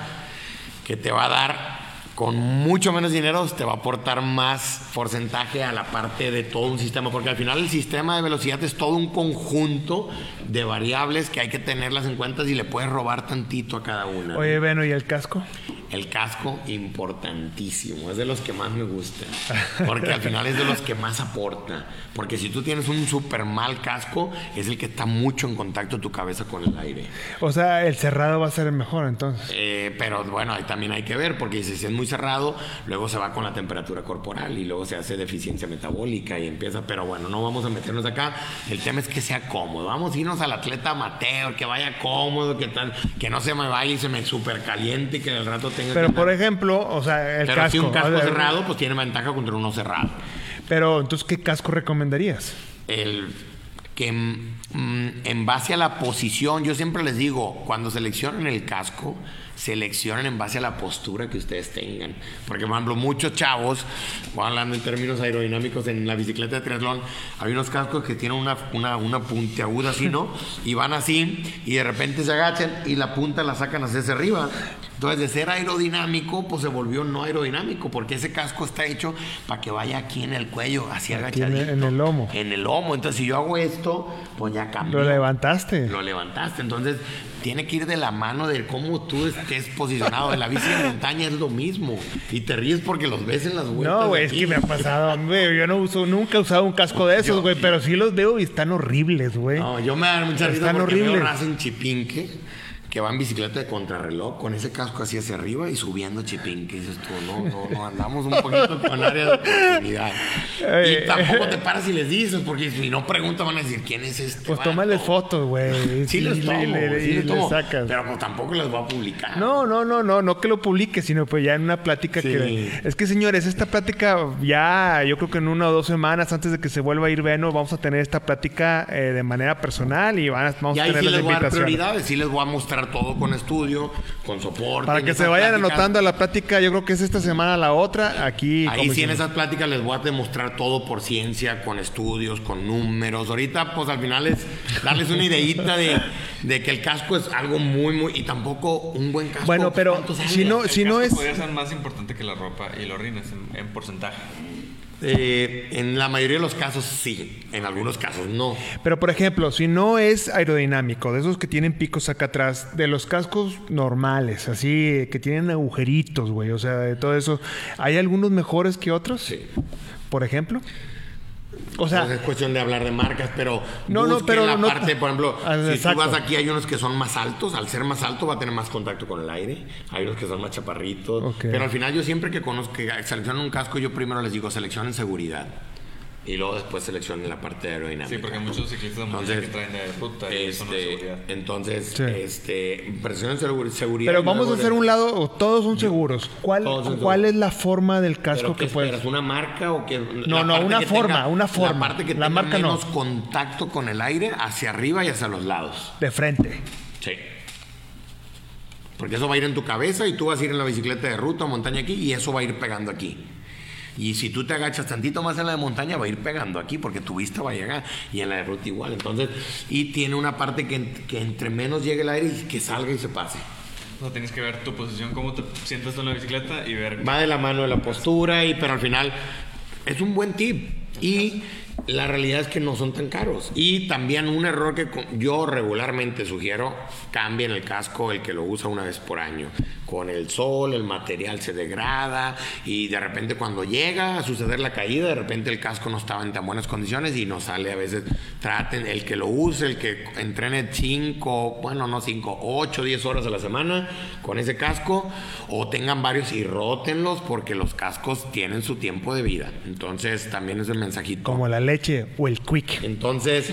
que te va a dar con mucho menos dinero te va a aportar más porcentaje a la parte de todo un sistema, porque al final el sistema de velocidad es todo un conjunto de variables que hay que tenerlas en cuenta y le puedes robar tantito a cada una. Oye, bueno, ¿y el casco? El casco, importantísimo, es de los que más me gusta, porque al final es de los que más aporta, porque si tú tienes un súper mal casco, es el que está mucho en contacto tu cabeza con el aire. O sea, el cerrado va a ser el mejor entonces. Eh, pero bueno, ahí también hay que ver, porque si es muy cerrado, luego se va con la temperatura corporal y luego se hace deficiencia metabólica y empieza, pero bueno, no vamos a meternos acá, el tema es que sea cómodo, vamos a irnos al atleta amateur, que vaya cómodo, que tal, que no se me vaya y se me super caliente y que al rato pero, por ejemplo, o sea, el pero casco. si un casco cerrado, pues tiene ventaja contra uno cerrado. Pero, entonces, ¿qué casco recomendarías? El que mm, en base a la posición, yo siempre les digo, cuando seleccionen el casco, seleccionen en base a la postura que ustedes tengan. Porque, por ejemplo, muchos chavos, hablando en términos aerodinámicos, en la bicicleta de triatlón, hay unos cascos que tienen una, una, una puntiaguda así, ¿no? Y van así, y de repente se agachan y la punta la sacan hacia arriba. Entonces, de ser aerodinámico, pues se volvió no aerodinámico, porque ese casco está hecho para que vaya aquí en el cuello, así agachadito. En el lomo. En el lomo. Entonces, si yo hago esto, pues ya cambió. Lo levantaste. Lo levantaste. Entonces, tiene que ir de la mano de cómo tú estés posicionado. En la bici de montaña es lo mismo. Y te ríes porque los ves en las vueltas. No, güey, es que me ha pasado. Güey, yo no uso, nunca he usado un casco de esos, güey, pero sí los veo y están horribles, güey. No, yo me da mucha risa Están porque horribles. veo raza en Chipinque que va en bicicleta de contrarreloj con ese casco así hacia arriba y subiendo Chipinque. Y dices tú, no, no, no, andamos un poquito con área de oportunidad. Y tampoco te paras y les dices, porque si no preguntan van a decir, ¿quién es este? Pues vato?" tómale fotos, güey. Sí, les tomo, le- le- sí les tomo, sacas. Pero pues tampoco les voy a publicar. No, no, no, no, no que lo publique, sino pues ya en una plática Sí. que... Es que señores, esta plática ya, yo creo que en una o dos semanas antes de que se vuelva a ir Veno, vamos a tener esta plática eh, de manera personal y van a, vamos Y a tener sí las les voy a dar invitaciones. prioridades, sí les voy a mostrar todo con estudio, con soporte. Para que se vayan pláticas. anotando a la plática, yo creo que es esta semana la otra, aquí... Ahí sí en esas pláticas les voy a demostrar todo por ciencia, con estudios, con números. Ahorita, pues al final es darles una ideita de, de que el casco es algo muy, muy. Y tampoco un buen casco. Bueno, pero ¿cuántos si años? no, El si no es... podría ser más importante que la ropa y los rines en, en porcentaje. Eh, en la mayoría de los casos sí, en algunos casos no. Pero por ejemplo, si no es aerodinámico, de esos que tienen picos acá atrás, de los cascos normales, así que tienen agujeritos, güey, o sea, de todo eso, ¿hay algunos mejores que otros? Sí. Por ejemplo. O sea, Entonces, es cuestión de hablar de marcas, pero No, no, pero la no- parte, por ejemplo, Ah, si exacto. tú vas aquí hay unos que son más altos, al ser más alto va a tener más contacto con el aire, hay unos que son más chaparritos, pero al final yo siempre que conozco que seleccionan un casco, yo primero les digo seleccionen seguridad y luego después seleccionen la parte aerodinámica. Sí, porque muchos ciclistas de montaña que traen de ruta y eso no es este, seguridad. entonces, Sí. este, presionen seguri- seguridad. pero vamos a hacer de- un lado, todos son seguros. ¿Cuál, Todos son ¿cuál seguros. es la forma del casco ¿Pero qué que puedes? esperas? ¿Una marca o que No, no, una forma, una forma. La parte que La tenga marca no. menos contacto con el aire hacia arriba y hacia los lados. De frente. Sí. Porque eso va a ir en tu cabeza y tú vas a ir en la bicicleta de ruta o montaña aquí y eso va a ir pegando aquí. Y si tú te agachas tantito más en la de montaña, va a ir pegando aquí porque tu vista va a llegar. Y en la de ruta igual. Entonces, y tiene una parte que, que entre menos llegue el aire y que salga y se pase. O sea, tienes que ver tu posición, cómo te sientas tú en la bicicleta y ver. Va de la mano de la postura, y, pero al final es un buen tip. Y la realidad es que no son tan caros. Y también un error que yo regularmente sugiero, cambien el casco el que lo usa una vez por año. Con el sol, el material se degrada y de repente cuando llega a suceder la caída, de repente el casco no estaba en tan buenas condiciones y no sale a veces. Traten el que lo use, el que entrene 5, bueno, no 5, 8, 10 horas a la semana con ese casco o tengan varios y rótenlos porque los cascos tienen su tiempo de vida. Entonces también es el mensajito. Como la leche o el quick. Entonces,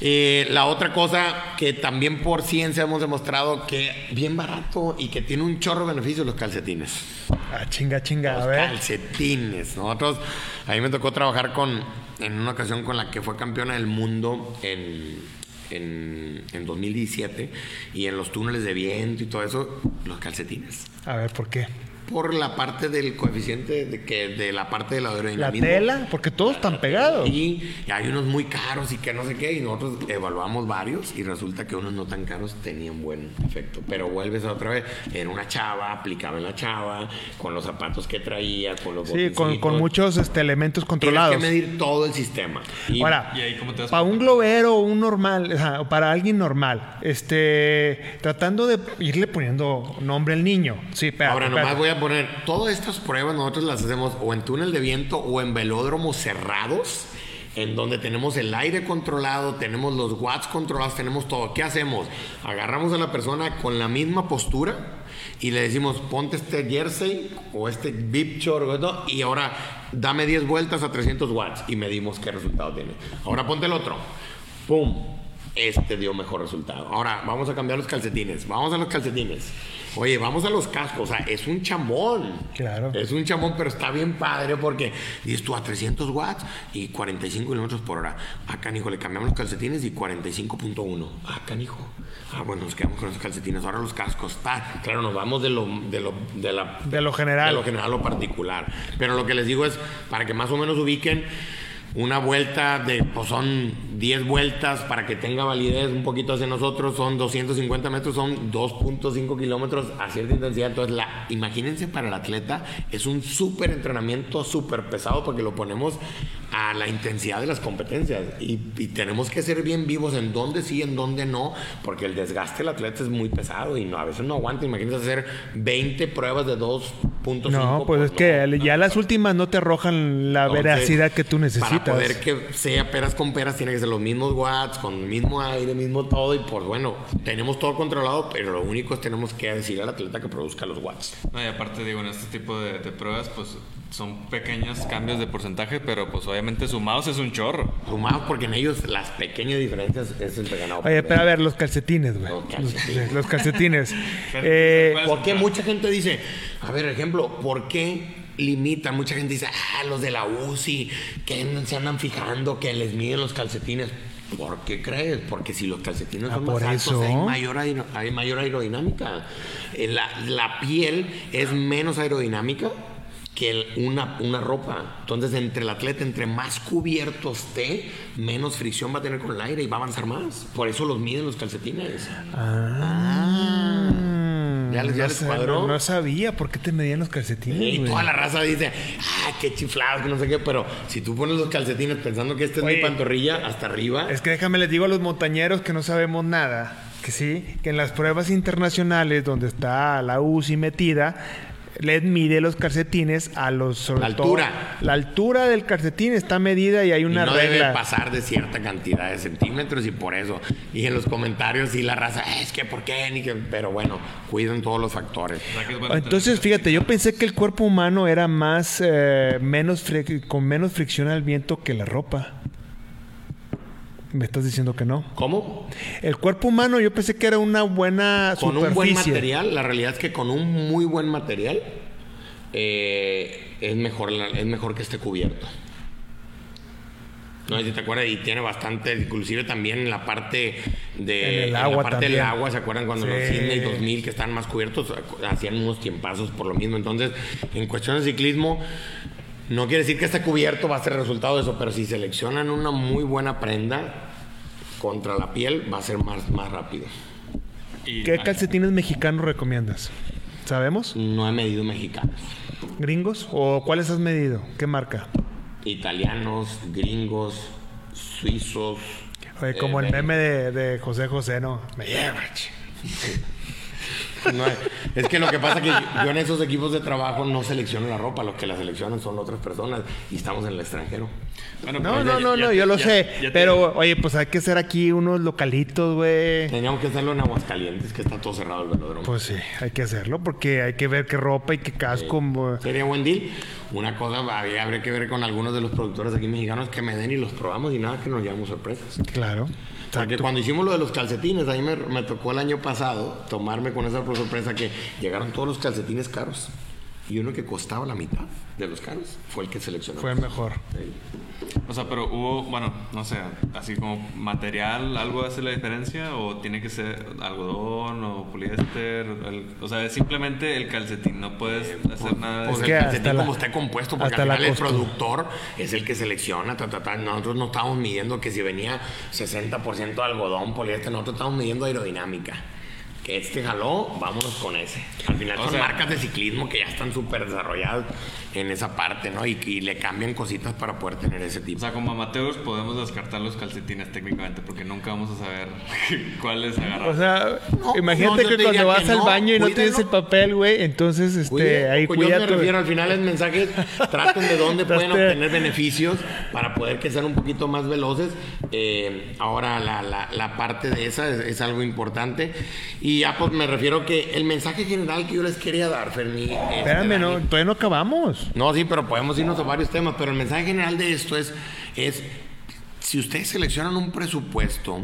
eh, la otra cosa que también por ciencia hemos demostrado que bien barato y que tiene un chorro de beneficios los calcetines. Ah, chinga, chinga. A Los ver. calcetines. Nosotros, a mí me tocó trabajar con, en una ocasión con la que fue campeona del mundo en, en, en 2017 y en los túneles de viento y todo eso, los calcetines. A ver, ¿por qué? Por la parte del coeficiente de que de la parte de la La aerodinámica. tela, porque todos están pegados. Y hay unos muy caros y que no sé qué, y nosotros evaluamos varios y resulta que unos no tan caros tenían buen efecto. Pero vuelves a otra vez, era una chava, aplicaba en la chava, con los zapatos que traía, con los Sí, con, muchos este, elementos Tienes controlados. que medir todo el sistema. Y Ahora, ¿Y ahí cómo te para un globero o un normal, o sea, para alguien normal, este, tratando de irle poniendo nombre al niño. Sí, espérate, Ahora nomás voy a poner, todas estas pruebas nosotros las hacemos o en túnel de viento o en velódromos cerrados, en donde tenemos el aire controlado, tenemos los watts controlados, tenemos todo. ¿Qué hacemos? Agarramos a la persona con la misma postura y le decimos, ponte este jersey o este bib short ¿no? y ahora dame 10 vueltas a 300 watts y medimos qué resultado tiene. Ahora ponte el otro. ¡Pum! Este dio mejor resultado. Ahora vamos a cambiar los calcetines. Vamos a los calcetines. Oye, vamos a los cascos. O sea, es un chamón. Claro. Es un chamón, pero está bien padre porque dices tú a 300 watts y 45 kilómetros por hora. Acá, hijo, le cambiamos los calcetines y 45.1. Acá, hijo. Ah, bueno, nos quedamos con los calcetines. Ahora los cascos. Claro, nos vamos de lo, de lo, de la, De lo general. de lo general a lo particular. Pero lo que les digo es, para que más o menos ubiquen, una vuelta de, pues son 10 vueltas para que tenga validez un poquito hacia nosotros, son 250 metros, son 2.5 kilómetros a cierta intensidad. Entonces, la, imagínense para el atleta, es un súper entrenamiento, súper pesado, porque lo ponemos a la intensidad de las competencias. Y, y tenemos que ser bien vivos en dónde sí, en dónde no, porque el desgaste del atleta es muy pesado y no, a veces no aguanta. Imagínense hacer 20 pruebas de 2.5. No, pues es no, que ya las últimas no te arrojan la entonces, veracidad que tú necesitas. Para poder que sea peras con peras, tiene que ser los mismos watts, con el mismo aire, mismo todo. Y pues bueno, tenemos todo controlado, pero lo único es tenemos que decir al atleta que produzca los watts. No, y aparte digo, en este tipo de, de pruebas, pues son pequeños cambios de porcentaje, pero pues obviamente sumados es un chorro. Sumados porque en ellos las pequeñas diferencias es el ganado. Oye, pero a ver, los calcetines, güey. Los calcetines. los calcetines. Eh, ¿Por qué mucha gente dice, a ver, ejemplo, ¿por qué limitan? Mucha gente dice, ah, los de la UCI, que se andan fijando, que les miden los calcetines. ¿Por qué crees? Porque si los calcetines Ah, son por más altos, eso. hay mayor, aer- hay mayor aerodinámica. Eh, La, la piel es menos aerodinámica que el- una, una ropa. Entonces, entre el atleta, entre más cubierto esté, menos fricción va a tener con el aire y va a avanzar más. Por eso los miden los calcetines. ah, ¿Ya les- ya no les sab- cuadró? No sabía por qué te medían los calcetines, Y toda la raza dice, ah, qué chiflados, que no sé qué, pero si tú pones los calcetines pensando que esta es Oye. mi pantorrilla hasta arriba, Es que déjame les digo a los montañeros que no sabemos nada, que sí, que en las pruebas internacionales donde está la UCI metida, les mide los calcetines a los sobre La todo- altura. la altura del calcetín está medida y hay y una no regla. debe pasar de cierta cantidad de centímetros y por eso. Y en los comentarios sí la raza, "Eh, es que por qué, ni que, pero bueno, cuiden todos los factores. Entonces, fíjate, yo pensé que el cuerpo humano era más eh, menos con menos fricción al viento que la ropa. Me estás diciendo que no. ¿Cómo? El cuerpo humano yo pensé que era una buena Con un superficie. buen material, la realidad es que con un muy buen material eh, es, mejor, es mejor que esté cubierto. No sé si te acuerdas, y tiene bastante, inclusive también en la parte de En el en agua la parte del agua, ¿se acuerdan cuando los Sí. Sydney 2000 que están más cubiertos hacían unos tiempazos por lo mismo? Entonces, en cuestión de ciclismo, no quiere decir que esté cubierto va a ser resultado de eso, pero si seleccionan una muy buena prenda contra la piel, va a ser más, más rápido. Y- ¿Qué calcetines mexicanos recomiendas? ¿Sabemos? No he medido mexicanos. ¿Gringos? ¿O cuáles has medido? ¿Qué marca? italianos, gringos, suizos. Oye, como eh, el meme de, de José José, ¿no? Me lleva, no, es que lo que pasa es que yo, yo en esos equipos de trabajo no selecciono la ropa, los que la seleccionan son otras personas y estamos en el extranjero. Bueno, No, pues no, ya- no, ya- no, ya- yo lo ya- sé. pero, oye, pues hay que ser aquí unos localitos, güey. Teníamos que hacerlo en Aguascalientes, que está todo cerrado el velódromo. Pues sí, hay que hacerlo porque hay que ver qué ropa y qué casco. Sería buen deal. Una cosa habría, habría que ver con algunos de los productores aquí mexicanos que me den y los probamos y nada que nos llevamos sorpresas. Claro. Porque Exacto. cuando hicimos lo de los calcetines, a mí me, me tocó el año pasado tomarme con esa sorpresa que llegaron todos los calcetines caros. Y uno que costaba la mitad de los caros fue el que seleccionó. Fue el mejor. O sea, pero hubo, bueno, no sé, así como material, ¿algo hace la diferencia? ¿O tiene que ser algodón o poliéster? El- o sea, es simplemente el calcetín, no puedes hacer nada de Pues Es el que calcetín la- como esté compuesto, porque hasta al la final el productor es el que selecciona. ta, ta, ta. Nosotros no estamos midiendo que si venía 60% de algodón, poliéster, nosotros estamos midiendo aerodinámica. Este jaló, vámonos con ese. Al final O son sea- marcas de ciclismo que ya están súper desarrolladas en esa parte, ¿no? Y, y le cambian cositas para poder tener ese O tipo. sea, como amateurs podemos descartar los calcetines técnicamente porque nunca vamos a saber cuáles agarrar. O sea, No, imagínate no, yo que cuando vas que al no, baño y no cuídenlo. tienes el papel, güey, entonces este, Cuide, ahí pues yo cuida me tu- refiero al final el mensaje traten de dónde pueden Trate- obtener beneficios para poder que sean un poquito más veloces Eh, ahora la, la- la parte de esa es, es algo importante y ya pues me refiero que el mensaje general que yo les quería dar Ferni este, Espérame, no, todavía no acabamos. No, sí, pero podemos irnos a varios temas, pero el mensaje general de esto es, es si ustedes seleccionan un presupuesto,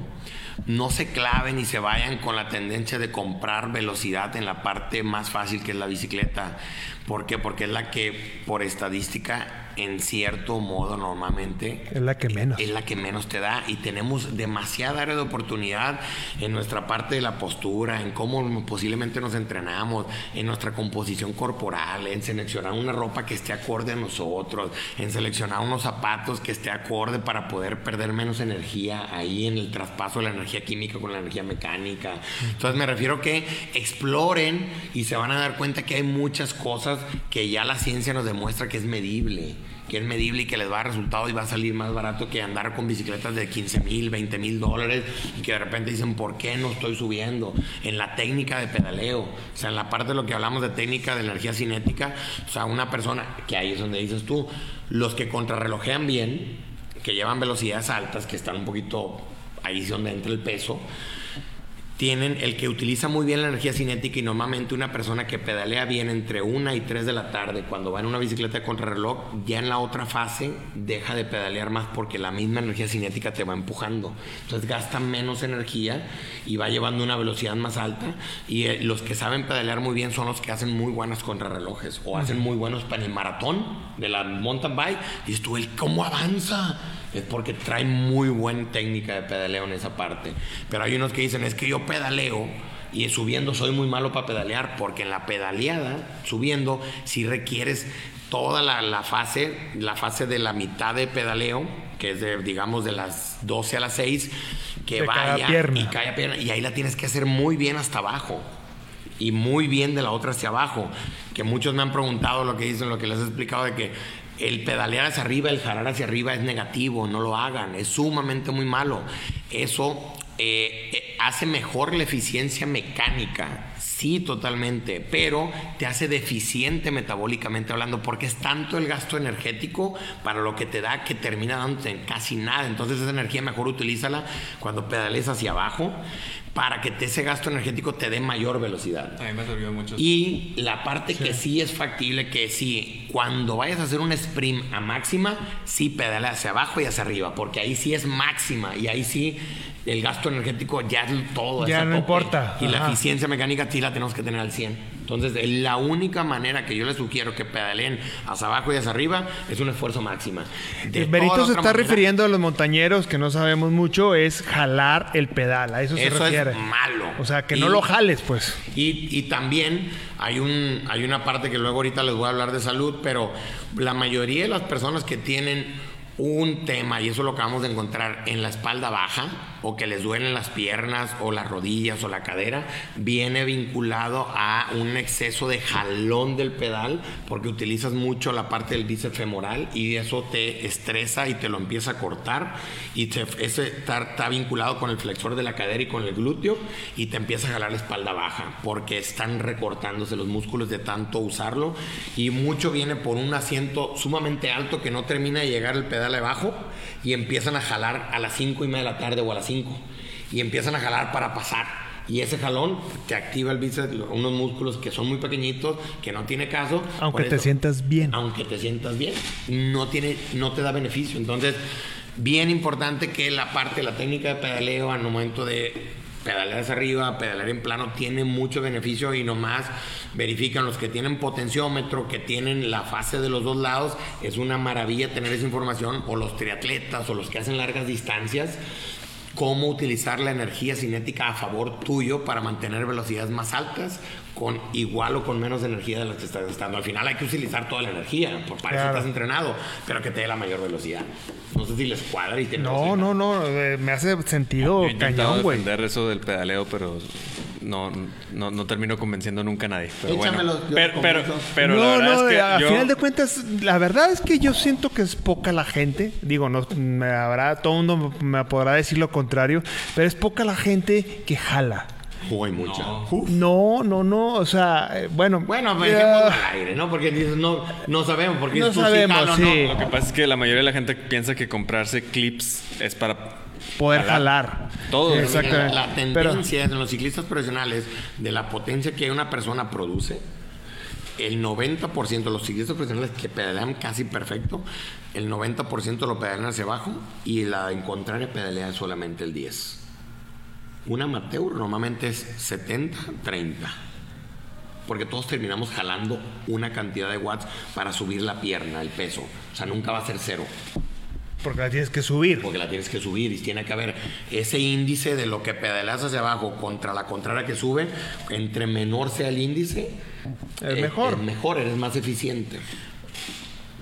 no se claven y se vayan con la tendencia de comprar velocidad en la parte más fácil que es la bicicleta. ¿Por qué? Porque es la que por estadística en cierto modo normalmente Es la que menos. es la que menos te da y tenemos demasiada área de oportunidad en nuestra parte de la postura, en cómo posiblemente nos entrenamos, en nuestra composición corporal, en seleccionar una ropa que esté acorde a nosotros, en seleccionar unos zapatos que esté acorde para poder perder menos energía ahí en el traspaso de la energía química con la energía mecánica. Entonces me refiero que exploren y se van a dar cuenta que hay muchas cosas que ya la ciencia nos demuestra que es medible que es medible y que les va a dar resultado y va a salir más barato que andar con bicicletas de 15 mil, 20 mil dólares y que de repente dicen, ¿por qué no estoy subiendo? En la técnica de pedaleo, o sea, en la parte de lo que hablamos de técnica de energía cinética, o sea, una persona, que ahí es donde dices tú, los que contrarrelojean bien, que llevan velocidades altas, que están un poquito, ahí es donde entra el peso, tienen el que utiliza muy bien la energía cinética y normalmente una persona que pedalea bien entre una y 3 de la tarde cuando va en una bicicleta de contrarreloj ya en la otra fase deja de pedalear más porque la misma energía cinética te va empujando. Entonces gasta menos energía y va llevando una velocidad más alta y eh, los que saben pedalear muy bien son los que hacen muy buenas contrarrelojes o hacen muy buenos para el maratón de la mountain bike. Y tú cómo avanza es porque trae muy buena técnica de pedaleo en esa parte. Pero hay unos que dicen, es que yo pedaleo y subiendo soy muy malo para pedalear, porque en la pedaleada, subiendo, si requieres toda la, la fase, la fase de la mitad de pedaleo, que es de, digamos, de las 12 a las 6, que De vaya pierna. y cada pierna, y ahí la tienes que hacer muy bien hasta abajo y muy bien de la otra hacia abajo. Que muchos me han preguntado lo que dicen, lo que les he explicado de que el pedalear hacia arriba, el jalar hacia arriba es negativo, no lo hagan, es sumamente muy malo. Eso eh, eh, hace mejor la eficiencia mecánica, sí, totalmente, pero te hace deficiente metabólicamente hablando, porque es tanto el gasto energético para lo que te da que termina dándote casi nada. Entonces esa energía mejor utilízala cuando pedales hacia abajo para que te- ese gasto energético te dé mayor velocidad. A mí me sirvió mucho. Y la parte que sí es factible, que sí, cuando vayas a hacer un sprint a máxima, sí pedala hacia abajo y hacia arriba, porque ahí sí es máxima y ahí sí el gasto energético ya es todo. Ya no tope. importa. Y la eficiencia mecánica sí la tenemos que tener al 100. Entonces, eh, la única manera que yo les sugiero que pedaleen hacia abajo y hacia arriba es un esfuerzo máxima. De El Berito se está manera, refiriendo a los montañeros que no sabemos mucho, es jalar el pedal, a eso, se refiere. es malo. O sea, que Y- no lo jales, pues. Y, y también hay, un, hay una parte que luego ahorita les voy a hablar de salud, pero la mayoría de las personas que tienen un tema, y eso lo acabamos de encontrar en la espalda baja, o que les duelen las piernas, o las rodillas, o la cadera, viene vinculado a un exceso de jalón del pedal, porque utilizas mucho la parte del bíceps femoral y eso te estresa y te lo empieza a cortar, y te- ese está, está vinculado con el flexor de la cadera y con el glúteo, y te empieza a jalar la espalda baja, porque están recortándose los músculos de tanto usarlo, y mucho viene por un asiento sumamente alto que no termina de llegar el pedal abajo, y empiezan a jalar a las 5 y media de la tarde o a las 5, y empiezan a jalar para pasar. Y ese jalón te activa el bíceps, unos músculos que son muy pequeñitos, que no tiene caso. Aunque te eso- sientas bien. aunque te sientas bien, no, tiene, no te da beneficio. Entonces, bien importante que la parte la técnica de pedaleo al momento de pedalear hacia arriba, pedalear en plano tiene mucho beneficio y nomás verifican los que tienen potenciómetro, que tienen la fase de los dos lados, es una maravilla tener esa información, o los triatletas o los que hacen largas distancias, cómo utilizar la energía cinética a favor tuyo para mantener velocidades más altas con igual o con menos energía de la que estás gastando. Al final hay que utilizar toda la energía, por para eso estás entrenado, pero que te dé la mayor velocidad. No sé si les cuadra y te No, no, no, eh, me hace sentido Yo he cañón, güey. defender eso del pedaleo, pero no, no, no termino convenciendo nunca a nadie. Pero bueno. Échamelo, yo pero, pero, pero no, la verdad no, es que a yo- final de cuentas, la verdad es que yo siento que es poca la gente. Digo, no me habrá, todo el mundo me podrá decir lo contrario, pero es poca la gente que jala. Uy, mucha. No, no, no, o sea, eh, bueno. Bueno, pues dejémoslo al aire, ¿no? Porque dices, no, no sabemos, porque No sabemos, sí. ¿no? Lo que pasa es que la mayoría de la gente piensa que comprarse clips es para poder jalar. Todo. Sí, Mira, Exactamente. La Pero- tendencia en los ciclistas profesionales de la potencia que una persona produce, el 90% de los ciclistas profesionales que pedalean casi perfecto, el 90% lo pedalean hacia abajo y la en contraria pedalea solamente el 10. Un amateur normalmente es 70-30. Porque todos terminamos jalando una cantidad de watts para subir la pierna, el peso. O sea, nunca va a ser cero Porque la tienes que subir. porque la tienes que subir y tiene que haber ese índice de lo que pedaleas hacia abajo contra la contraria que sube, entre menor sea el índice, Es eh, mejor. es mejor, eres más eficiente.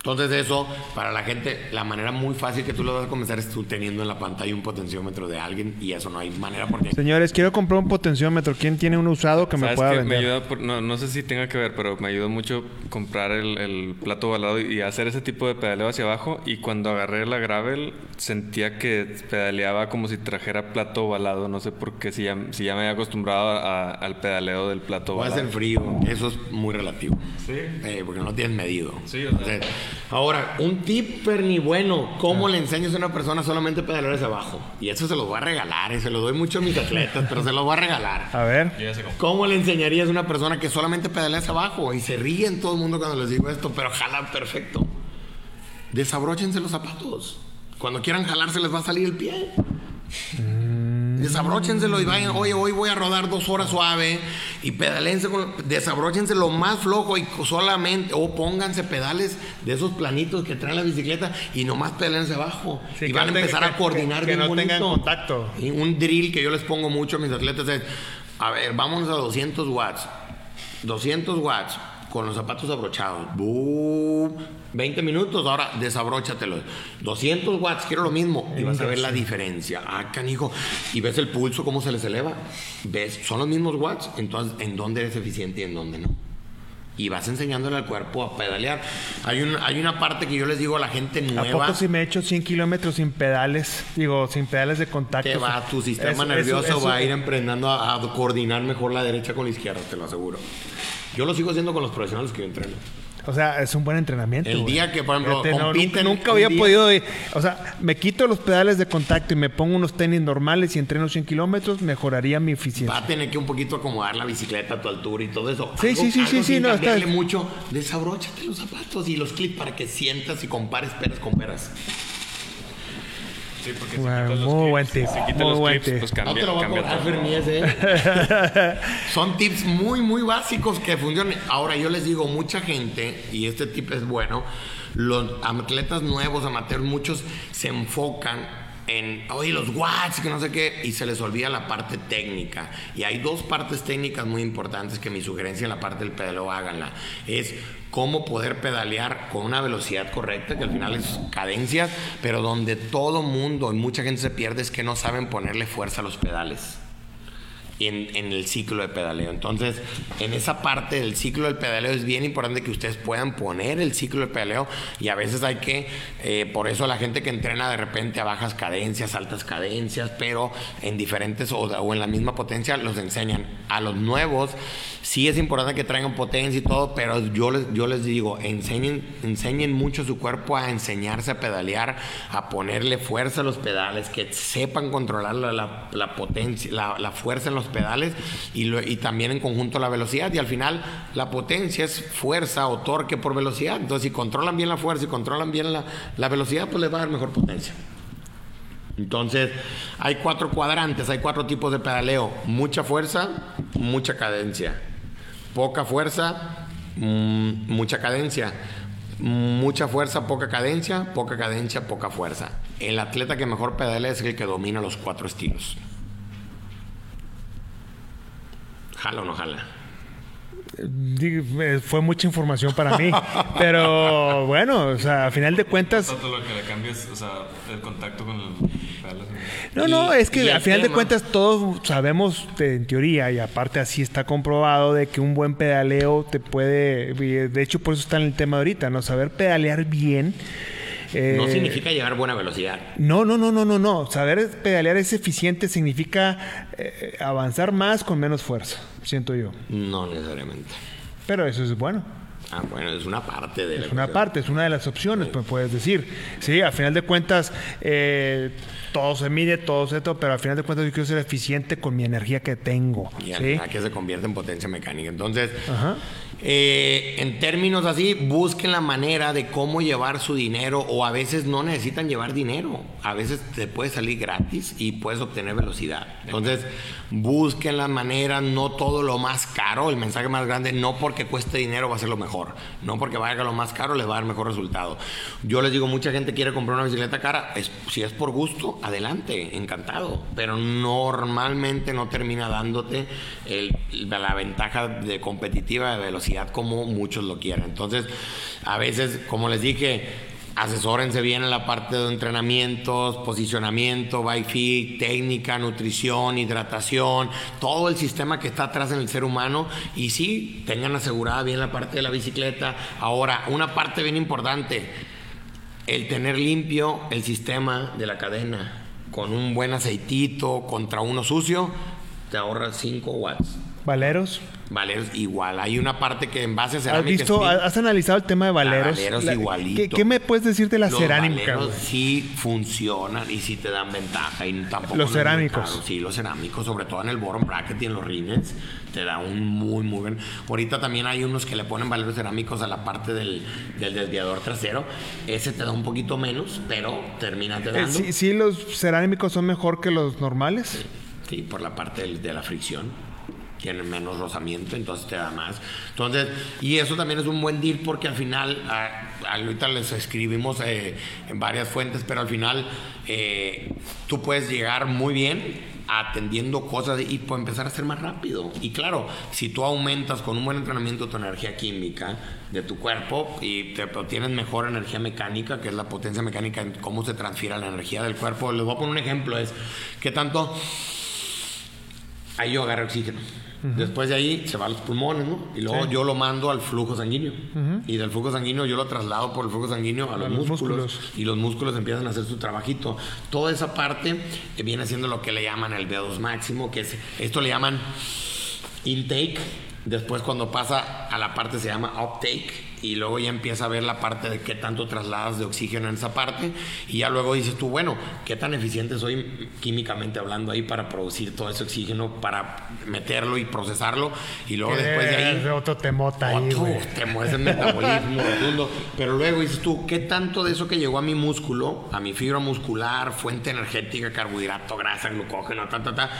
Entonces eso, para la gente, la manera muy fácil que tú lo vas a comenzar es tú teniendo en la pantalla un potenciómetro de alguien y eso no hay manera porque... Señores, quiero comprar un potenciómetro. ¿Quién tiene un usado que me ¿Sabes pueda vender? Me ayuda por- no, no sé si tenga que ver, pero me ayudó mucho comprar el, el plato ovalado y hacer ese tipo de pedaleo hacia abajo. Y cuando agarré la gravel, sentía que pedaleaba como si trajera plato ovalado. No sé por qué, si ya, si ya me había acostumbrado a- al pedaleo del plato Va a ovalado. ser frío, eso es muy relativo. Sí. Eh, porque no tienes medido. Sí, o sea. Ahora, un tip ni bueno, ¿cómo le enseñas a una persona solamente a pedalear hacia abajo? Y eso se los voy a regalar, y se lo doy mucho a mis atletas, pero se los voy a regalar. A ver. Yo ya sé cómo. ¿Cómo le enseñarías a una persona que solamente pedalea hacia abajo? Y se ríen todo el mundo cuando les digo esto, pero jalan perfecto. Desabróchense los zapatos. Cuando quieran jalar se les va a salir el pie. Desabróchenselo y vayan, oye, hoy voy a rodar dos horas suave y pedalense con, desabróchense lo más flojo y solamente, o pónganse pedales de esos planitos que trae la bicicleta y nomás pedalense abajo. Sí, y que van a empezar a que- coordinar que bien no tengan contacto. Y un drill que yo les pongo mucho a mis atletas es, a ver, vámonos a 200 watts. 200 watts con los zapatos abrochados. 20 minutos, ahora desabróchatelos. 200 watts, quiero lo mismo. Y vas a ver la diferencia. Ah, canijo. Y ves el pulso, cómo se les eleva. Ves, son los mismos watts. Entonces, ¿en dónde eres eficiente y en dónde no? Y vas enseñándole al cuerpo a pedalear. Hay, un, hay una parte que yo les digo a la gente ¿A nueva. poco si me echo 100 kilómetros sin pedales? Digo, sin pedales de contacto. Te va, tu sistema Eso- nervioso eso- eso- va a ir emprendiendo a, a coordinar mejor la derecha con la izquierda, te lo aseguro. Yo lo sigo haciendo con los profesionales que yo entreno. O sea, es un buen entrenamiento. El güey. día que, por ejemplo, Fíjate, no, nunca, un nunca había día- podido. ir- O sea, me quito los pedales de contacto y me pongo unos tenis normales y entreno 100 kilómetros, mejoraría mi Va eficiencia. a tener que un poquito acomodar la bicicleta a tu altura y todo eso. Sí, sí, sí, sí, sí, sin no, está- mucho. Desabróchate los zapatos y los clips para que sientas y compares peras con peras. Sí, porque Bueno, quitas los muy clips- buen tip, Si muy los buen clips, tip. pues No cambia, te lo voy a. Fernies, ¿eh? Son tips muy, muy básicos que funcionan. Ahora, yo les digo, mucha gente, y este tip es bueno, los atletas nuevos, amateurs, muchos se enfocan en, oye, los watts, que no sé qué, y se les olvida la parte técnica. Y hay dos partes técnicas muy importantes que mi sugerencia en la parte del pedaleo háganla. Es cómo poder pedalear con una velocidad correcta, que al final es cadencias, pero donde todo mundo y mucha gente se pierde es que no saben ponerle fuerza a los pedales en, el ciclo de pedaleo. Entonces, en esa parte del ciclo del pedaleo es bien importante que ustedes puedan poner el ciclo de pedaleo y a veces hay que, eh, por eso la gente que entrena de repente a bajas cadencias, altas cadencias, pero en diferentes o, o en la misma potencia los enseñan. A los nuevos sí es importante que traigan potencia y todo, pero yo les, yo les digo, enseñen, enseñen mucho su cuerpo a enseñarse a pedalear, a ponerle fuerza a los pedales, que sepan controlar la, la- potencia, la, la fuerza en los pedales y, lo- y también en conjunto la velocidad. Y al final la potencia es fuerza o torque por velocidad. Entonces si controlan bien la fuerza y controlan bien la, la velocidad, pues les va a dar mejor potencia. Entonces, hay cuatro cuadrantes, hay cuatro tipos de pedaleo. Mucha fuerza, mucha cadencia. Poca fuerza, mm, mucha cadencia. Mucha fuerza, poca cadencia, poca cadencia, poca fuerza. El atleta que mejor pedalea es el que domina los cuatro estilos. ¿Jala o no jala? Fue mucha información para mí. pero bueno, o sea, a final de cuentas. Todo lo que le cambias, o sea, el contacto con el. No, no, es que a final de cuentas todos sabemos en teoría y aparte así está comprobado de que un buen pedaleo te puede, de hecho por eso está en el tema ahorita, ¿no? Saber pedalear bien. no eh, significa llevar buena velocidad. No, no, no, no, no, no. Saber pedalear es eficiente significa eh, avanzar más con menos fuerza, siento yo. No necesariamente. Pero eso es bueno. Ah, bueno, es una parte de la Es una parte, es una de las opciones, pues puedes decir. Sí, a final de cuentas, eh, todo se mide, todo se todo, pero al final de cuentas yo quiero ser eficiente con mi energía que tengo. Y ¿sí? que se convierte en potencia mecánica. Entonces, eh, en términos así, busquen la manera de cómo llevar su dinero o a veces no necesitan llevar dinero. A veces te puede salir gratis y puedes obtener velocidad. Entonces, busquen la manera, no todo lo más caro, el mensaje más grande, no porque cueste dinero va a ser lo mejor, no porque vaya lo más caro les va a dar mejor resultado. Yo les digo, mucha gente quiere comprar una bicicleta cara, si es por gusto, adelante, encantado, pero normalmente no termina dándote la ventaja de competitiva de velocidad como muchos lo quieren. Entonces, a veces, como les dije, asesórense bien en la parte de entrenamientos, posicionamiento, bike fit, técnica, nutrición, hidratación, todo el sistema que está atrás en el ser humano y sí, tengan asegurada bien la parte de la bicicleta. Ahora, una parte bien importante, el tener limpio el sistema de la cadena con un buen aceitito contra uno sucio, te ahorra 5 watts. ¿Valeros? Valeros igual. Hay una parte que en base a cerámica. ¿Has visto, has analizado el tema de Valeros? Valeros igualito. ¿qué, me puedes decir de la cerámica? Valeros sí funcionan y sí te dan ventaja y tampoco. Los cerámicos. Sí, los cerámicos, sobre todo en el bottom bracket y en los rines, te da un muy, muy buen. Ahorita también hay unos que le ponen valeros cerámicos a la parte del, del desviador trasero. Ese te da un poquito menos, pero termina te eh, dando. ¿Sí, sí los cerámicos son mejor que los normales? Sí, por la parte de la fricción tienen menos rozamiento, entonces te da más. Entonces, y eso también es un buen deal porque al final, ahorita les escribimos eh, en varias fuentes, pero al final eh, tú puedes llegar muy bien atendiendo cosas y puedes empezar a ser más rápido. Y claro, si tú aumentas con un buen entrenamiento tu energía química de tu cuerpo y te tienes mejor energía mecánica, que es la potencia mecánica en cómo se transfiere la energía del cuerpo. Les voy a poner un ejemplo, es que tanto ahí yo agarré oxígeno Después de ahí se va a los pulmones, ¿no? Y luego yo lo mando al flujo sanguíneo. Y del flujo sanguíneo yo lo traslado por el flujo sanguíneo a los, músculos, Y los músculos empiezan a hacer su trabajito. Toda esa parte viene siendo lo que le llaman el V2 máximo, que es, esto le llaman intake. Después cuando pasa a la parte se llama uptake y luego ya empieza a ver la parte de qué tanto trasladas de oxígeno en esa parte. Y ya luego dices tú, bueno, qué tan eficiente soy químicamente hablando ahí para producir todo ese oxígeno, para meterlo y procesarlo y luego después de ahí... Otro temota ahí, temo, es el metabolismo rotundo. Pero luego dices tú, ¿qué tanto de eso que llegó a mi músculo, a mi fibra muscular, fuente energética, carbohidrato, grasa, glucógeno, ta, ta, ta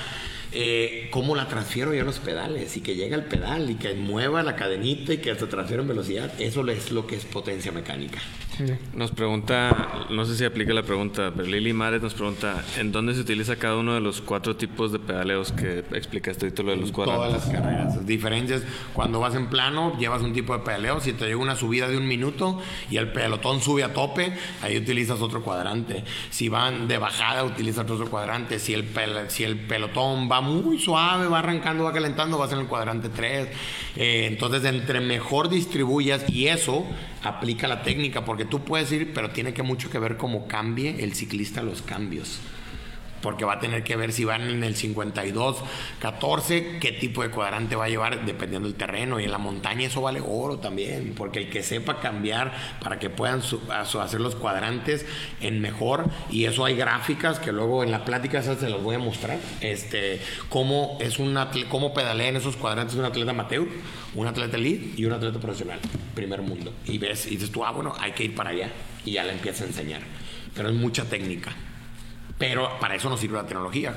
eh, cómo la transfiero yo a los pedales y que llegue al pedal y que mueva la cadenita y que se transfiera en velocidad. Eso es lo que es potencia mecánica. Nos pregunta, no sé si aplica la pregunta, pero Lili Mares nos pregunta, ¿en dónde se utiliza cada uno de los cuatro tipos de pedaleos que explicaste ahorita lo de los cuadrantes? Todas las carreras. Diferencias, cuando vas en plano, llevas un tipo de pedaleo, si te llega una subida de un minuto y el pelotón sube a tope, ahí utilizas otro cuadrante. Si van de bajada, utilizas otro cuadrante. Si el, si el pelotón va muy suave, va arrancando, va calentando, vas en el cuadrante 3. Eh, entonces, entre mejor distribuyas y eso aplica la técnica, porque tú puedes ir, pero tiene que mucho que ver cómo cambie el ciclista los cambios porque va a tener que ver si van en el 52, 14, qué tipo de cuadrante va a llevar dependiendo del terreno. Y en la montaña eso vale oro también, porque el que sepa cambiar para que puedan hacer los cuadrantes en mejor, y eso hay gráficas que luego en la plática se las voy a mostrar, este, cómo, es un cómo pedalea en esos cuadrantes un atleta amateur, un atleta elite y un atleta profesional, primer mundo. Y ves, y dices tú, ah, bueno, hay que ir para allá, y ya le empieza a enseñar. Pero es mucha técnica Pero para eso nos sirve la tecnología.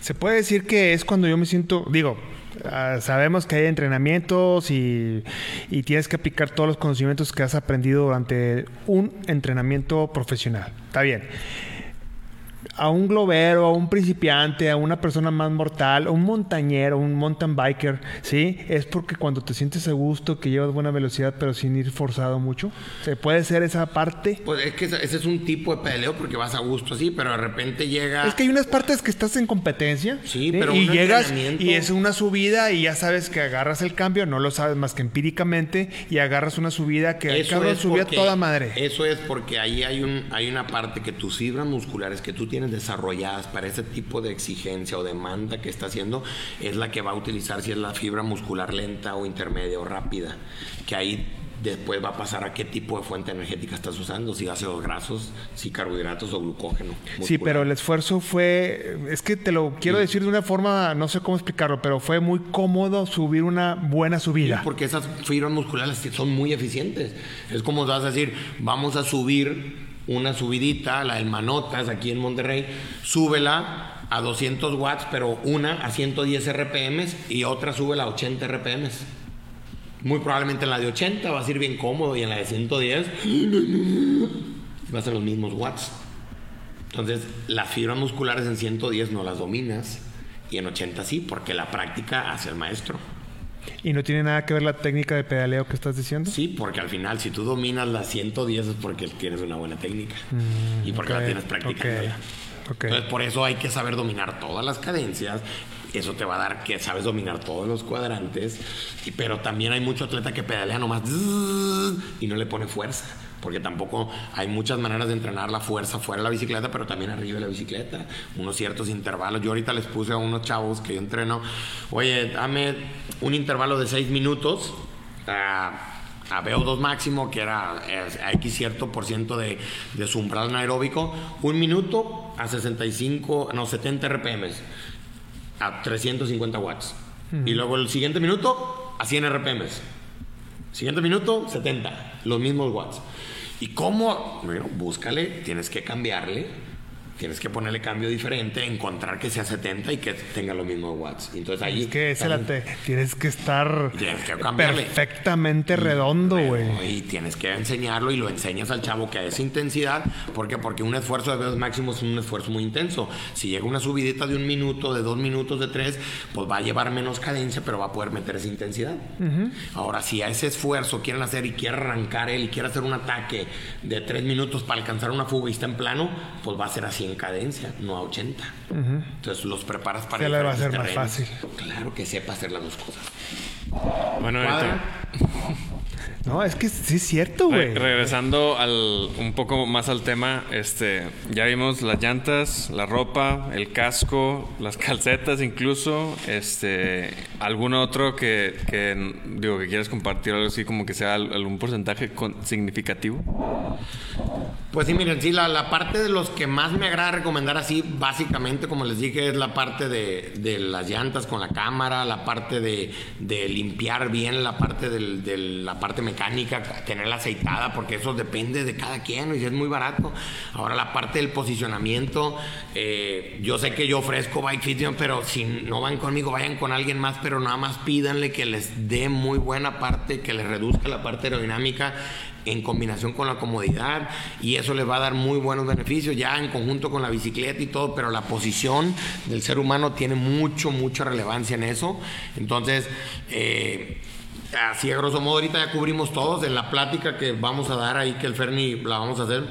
Se puede decir que es cuando yo me siento, digo, ah, sabemos que hay entrenamientos y, y tienes que aplicar todos los conocimientos que has aprendido durante un entrenamiento profesional. Está bien a un globero, a un principiante, a una persona más mortal, a un montañero, un mountain biker, ¿sí? Es porque cuando te sientes a gusto, que llevas buena velocidad, pero sin ir forzado mucho. ¿Se puede ser esa parte? Pues es que ese es un tipo de pedaleo porque vas a gusto así, pero de repente llega. Es que hay unas partes que estás en competencia. Sí, pero. Y llegas y es una subida y ya sabes que agarras el cambio, no lo sabes más que empíricamente, y agarras una subida que el subía toda madre. Eso es porque ahí hay, un, hay una parte que tus fibras musculares que tú tienes desarrolladas para ese tipo de exigencia o demanda que está haciendo es la que va a utilizar si es la fibra muscular lenta o intermedia o rápida, que ahí después va a pasar a qué tipo de fuente energética estás usando, si ácidos grasos, si carbohidratos o glucógeno. Sí, pero el esfuerzo fue, es que te lo quiero decir de una forma, no sé cómo explicarlo, pero fue muy cómodo subir una buena subida. porque esas fibras musculares son muy eficientes. Es como vas a decir, vamos a subir una subidita, la del Manotas aquí en Monterrey, súbela a 200 watts, pero una a 110 RPMs y otra súbela a 80 RPMs. Muy probablemente en la de 80 va a ser bien cómodo y en la de 110 va a los mismos watts. Entonces, las fibras musculares en 110 no las dominas y en 80 sí, porque la práctica hace el maestro. ¿Y no tiene nada que ver la técnica de pedaleo que estás diciendo? Sí, porque al final, si tú dominas la 110 es porque tienes una buena técnica mm, y porque la tienes practicando. Entonces, por eso hay que saber dominar todas las cadencias. Eso te va a dar que sabes dominar todos los cuadrantes. pero también hay mucho atleta que pedalea nomás y no le pone fuerza porque tampoco hay muchas maneras de entrenar la fuerza fuera de la bicicleta, pero también arriba de la bicicleta, unos ciertos intervalos. Yo ahorita les puse a unos chavos que yo entreno, oye, dame un intervalo de 6 minutos. a VO2 máximo, que era X cierto por ciento de, de su umbral anaeróbico, un minuto a 65, no, 70 RPMs, a 350 watts. Y luego el siguiente minuto a 100 RPMs. Siguiente minuto, 70, los mismos watts. ¿Y cómo? Bueno, búscale, tienes que cambiarle tienes que ponerle cambio diferente, encontrar que sea 70 y que tenga lo mismo watts. Entonces ahí. Es que ese tienes que estar perfectamente redondo, güey. Y tienes que enseñarlo y lo enseñas al chavo que a esa intensidad. ¿Por qué? Porque un esfuerzo de velocidad máximo es un esfuerzo muy intenso. Si llega una subidita de un minuto, de dos minutos, de tres, pues va a llevar menos cadencia, pero va a poder meter esa intensidad. Ahora, si a ese esfuerzo quieren hacer y quiere arrancar él y quiere hacer un ataque de tres minutos para alcanzar una fuga y está en plano, pues va a ser así en cadencia, no a 80. Entonces los preparas para Se le va a hacer más fácil. Claro que sepa hacer las dos cosas. Bueno, no, es que sí es cierto, güey. regresando al un poco más al tema, este, ya vimos las llantas, la ropa, el casco, las calcetas incluso, este, algún otro que, que digo que quieras compartir algo así como que sea algún porcentaje significativo. Pues sí, miren, sí, la, la, parte de los que más me agrada recomendar así, básicamente, como les dije, es la parte de, de las llantas con la cámara, la parte de, de limpiar bien la parte de la parte mecánica, tenerla aceitada, porque eso depende de cada quien y es muy barato. Ahora la parte del posicionamiento, eh, yo sé que yo ofrezco bike fitting, pero si no van conmigo, vayan con alguien más, pero nada más pídanle que les dé muy buena parte, que les reduzca la parte aerodinámica en combinación con la comodidad y eso les va a dar muy buenos beneficios ya en conjunto con la bicicleta y todo, pero la posición del ser humano tiene mucho, mucha relevancia en eso. Entonces, eh, así a grosso modo, ahorita ya cubrimos todos. En la plática que vamos a dar ahí, que el Ferni la vamos a hacer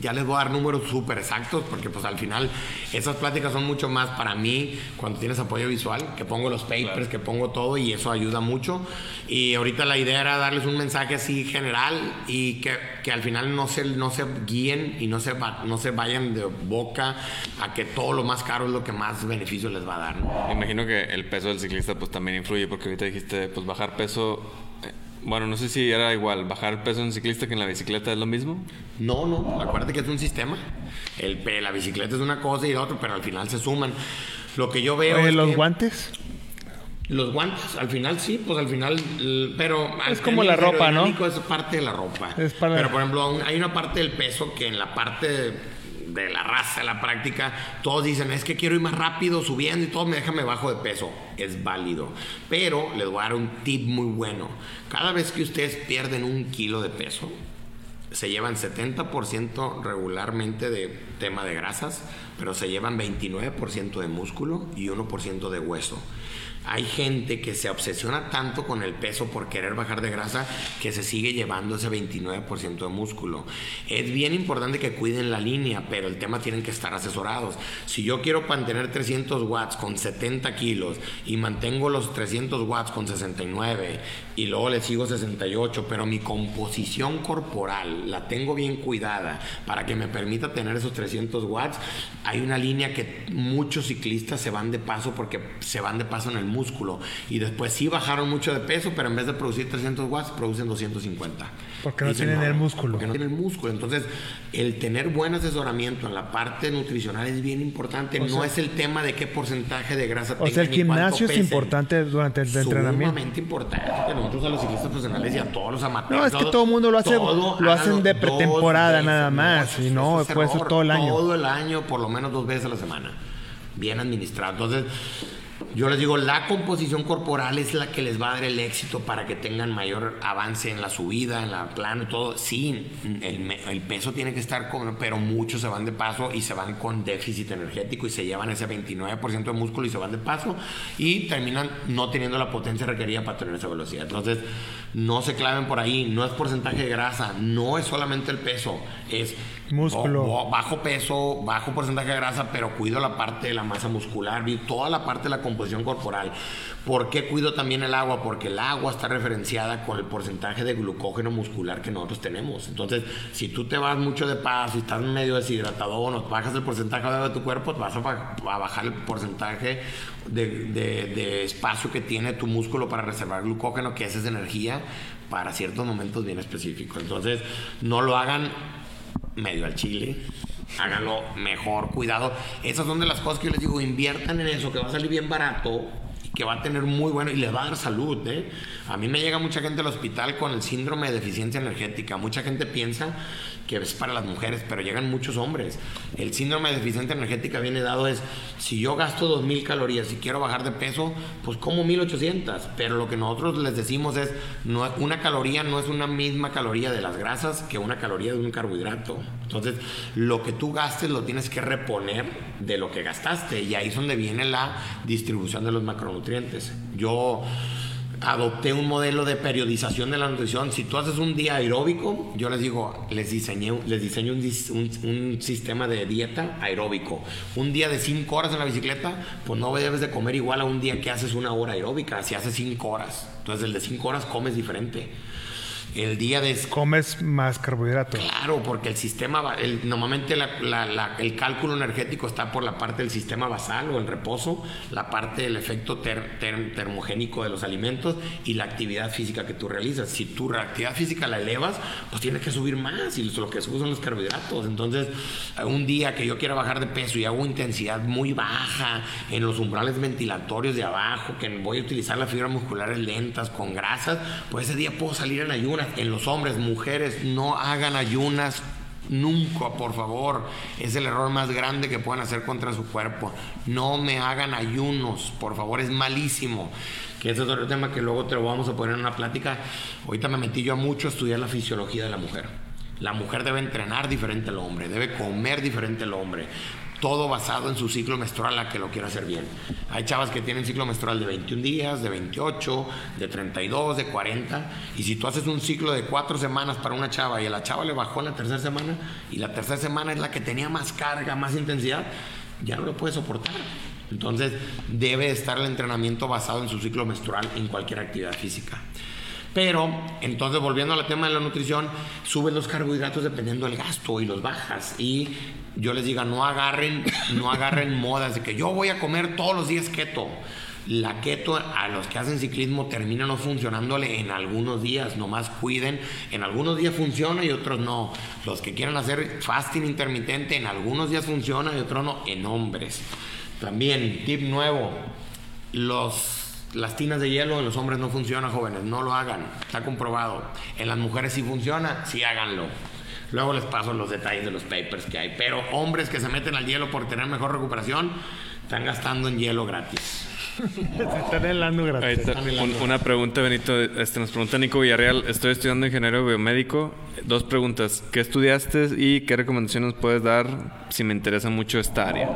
ya les voy a dar números súper exactos porque pues al final esas pláticas son mucho más para mí cuando tienes apoyo visual, que pongo los papers, que pongo todo y eso ayuda mucho. Y ahorita la idea era darles un mensaje así general y que, que al final no se, no se guíen y no se, no se vayan de boca a que todo lo más caro es lo que más beneficio les va a dar. Imagino que el peso del ciclista pues también influye porque ahorita dijiste pues bajar peso bueno, no sé si era igual, bajar el peso en ciclista que en la bicicleta es lo mismo. No, no, acuérdate que es un sistema. El, la bicicleta es una cosa y la otra, pero al final se suman. Lo que yo veo... es ¿Los guantes? Los guantes, al final sí, pues al final, pero... Es como la ropa, ¿no? Es parte de la ropa. pero por ejemplo, hay una parte del peso que en la parte de la raza, la práctica, todos dicen, es que quiero ir más rápido, subiendo y todo, me déjame bajo de peso. Es válido. Pero les voy a dar un tip muy bueno. Cada vez que ustedes pierden un kilo de peso, se llevan 70% regularmente de tema de grasas, pero se llevan 29% de músculo y 1% de hueso. Hay gente que se obsesiona tanto con el peso por querer bajar de grasa que se sigue llevando ese 29% de músculo. Es bien importante que cuiden la línea, pero el tema tienen que estar asesorados. Si yo quiero mantener 300 watts con 70 kilos y mantengo los 300 watts con 69 y luego le sigo 68, pero mi composición corporal la tengo bien cuidada para que me permita tener esos 300 watts, hay una línea que muchos ciclistas se van de paso porque se van de paso en el músculo. Y después sí bajaron mucho de peso, pero en vez de producir 300 watts, producen 250. Porque no tienen el músculo. Porque no tienen el músculo. Entonces, el tener buen asesoramiento en la parte nutricional es bien importante. no es el tema de qué porcentaje de grasa O sea, el gimnasio es importante durante el entrenamiento. Sumamente importante. Nosotros a los ciclistas profesionales y a todos los amateurs. No, es que todo el mundo lo hace, lo hacen de pretemporada nada más. y no, puede ser todo el año. Todo el año, por lo menos dos veces a la semana. Bien administrado. Entonces, yo les digo, la composición corporal es la que les va a dar el éxito para que tengan mayor avance en la subida, en la plano y todo. Sí, el, peso tiene que estar, con, pero muchos se van de paso y se van con déficit energético y se llevan ese 29% de músculo y se van de paso y terminan no teniendo la potencia requerida para tener esa velocidad. Entonces, no se claven por ahí, no es porcentaje de grasa, no es solamente el peso, es músculo. bajo peso, bajo porcentaje de grasa, pero cuido la parte de la masa muscular, toda la parte de la composición corporal. ¿Por qué cuido también el agua? Porque el agua está referenciada con el porcentaje de glucógeno muscular que nosotros tenemos. Entonces, si tú te vas mucho de paso y estás medio deshidratado o bajas el porcentaje de tu cuerpo, vas a, bajar el porcentaje de, de, espacio que tiene tu músculo para reservar glucógeno, que esa es energía para ciertos momentos bien específicos. Entonces, no lo hagan medio al chile háganlo mejor, cuidado. Esas son de las cosas que yo les digo, inviertan en eso, que va a salir bien barato que va a tener muy bueno y les va a dar salud. ¿eh? A mí me llega mucha gente al hospital con el síndrome de deficiencia energética. Mucha gente piensa que es para las mujeres, pero llegan muchos hombres. El síndrome de deficiencia energética viene dado es, si yo gasto 2.000 calorías y quiero bajar de peso, pues como 1.800. Pero lo que nosotros les decimos es, no, una caloría no es una misma caloría de las grasas que una caloría de un carbohidrato. Entonces, lo que tú gastes lo tienes que reponer de lo que gastaste. Y ahí es donde viene la distribución de los macronutrientes. Yo adopté un modelo de periodización de la nutrición. Si tú haces un día aeróbico, yo les digo, les diseñé, les diseño un, sistema de dieta aeróbico. Un día de 5 horas en la bicicleta, pues no debes de comer igual a un día que haces una hora aeróbica, si haces 5 horas. Entonces el de 5 horas comes diferente el día de... Comes más carbohidratos. Claro, porque el sistema, el, normalmente el cálculo energético está por la parte del sistema basal o el reposo, la parte del efecto termogénico de los alimentos y la actividad física que tú realizas. Si tu actividad física la elevas, pues tienes que subir más y lo que subes son los carbohidratos. Entonces, un día que yo quiera bajar de peso y hago intensidad muy baja en los umbrales ventilatorios de abajo, que voy a utilizar las fibras musculares lentas con grasas, pues ese día puedo salir en ayunas en los hombres, mujeres, no hagan ayunas Nunca, por favor. Es el error más grande que puedan hacer contra su cuerpo. No me hagan ayunos, por favor, es malísimo. Que ese es otro tema que luego te lo vamos a poner en una plática. Ahorita me metí yo a mucho a estudiar la fisiología de la mujer. La mujer debe entrenar diferente al hombre, debe comer diferente al hombre todo basado en su ciclo menstrual a que lo quiera hacer bien. Hay chavas que tienen ciclo menstrual de 21 días, de 28, de 32, de 40, y si tú haces un ciclo de 4 semanas para una chava y a la chava le bajó en la tercera semana, y la tercera semana es la que tenía más carga, más intensidad, ya no lo puede soportar. Entonces debe estar el entrenamiento basado en su ciclo menstrual en cualquier actividad física. Pero, entonces, volviendo al tema de la nutrición, suben los carbohidratos dependiendo del gasto y los bajas. Y yo les diga, no agarren, no agarren modas de que yo voy a comer todos los días keto. La keto a los que hacen ciclismo termina no funcionándole en algunos días, nomás cuiden. En algunos días funciona y otros no. Los que quieran hacer fasting intermitente, en algunos días funciona y otros no, en hombres. También, tip nuevo, los las tinas de hielo en los hombres no funcionan, jóvenes, no lo hagan, está comprobado. En las mujeres sí funciona, sí háganlo. Luego les paso los detalles de los papers que hay. Pero hombres que se meten al hielo por tener mejor recuperación, están gastando en hielo gratis. Se están helando Ahí gratis. está. Un- una pregunta, Benito. Este, nos pregunta Nico Villarreal. Estoy estudiando ingeniero biomédico. Dos preguntas. ¿Qué estudiaste y qué recomendaciones puedes dar si me interesa mucho esta área?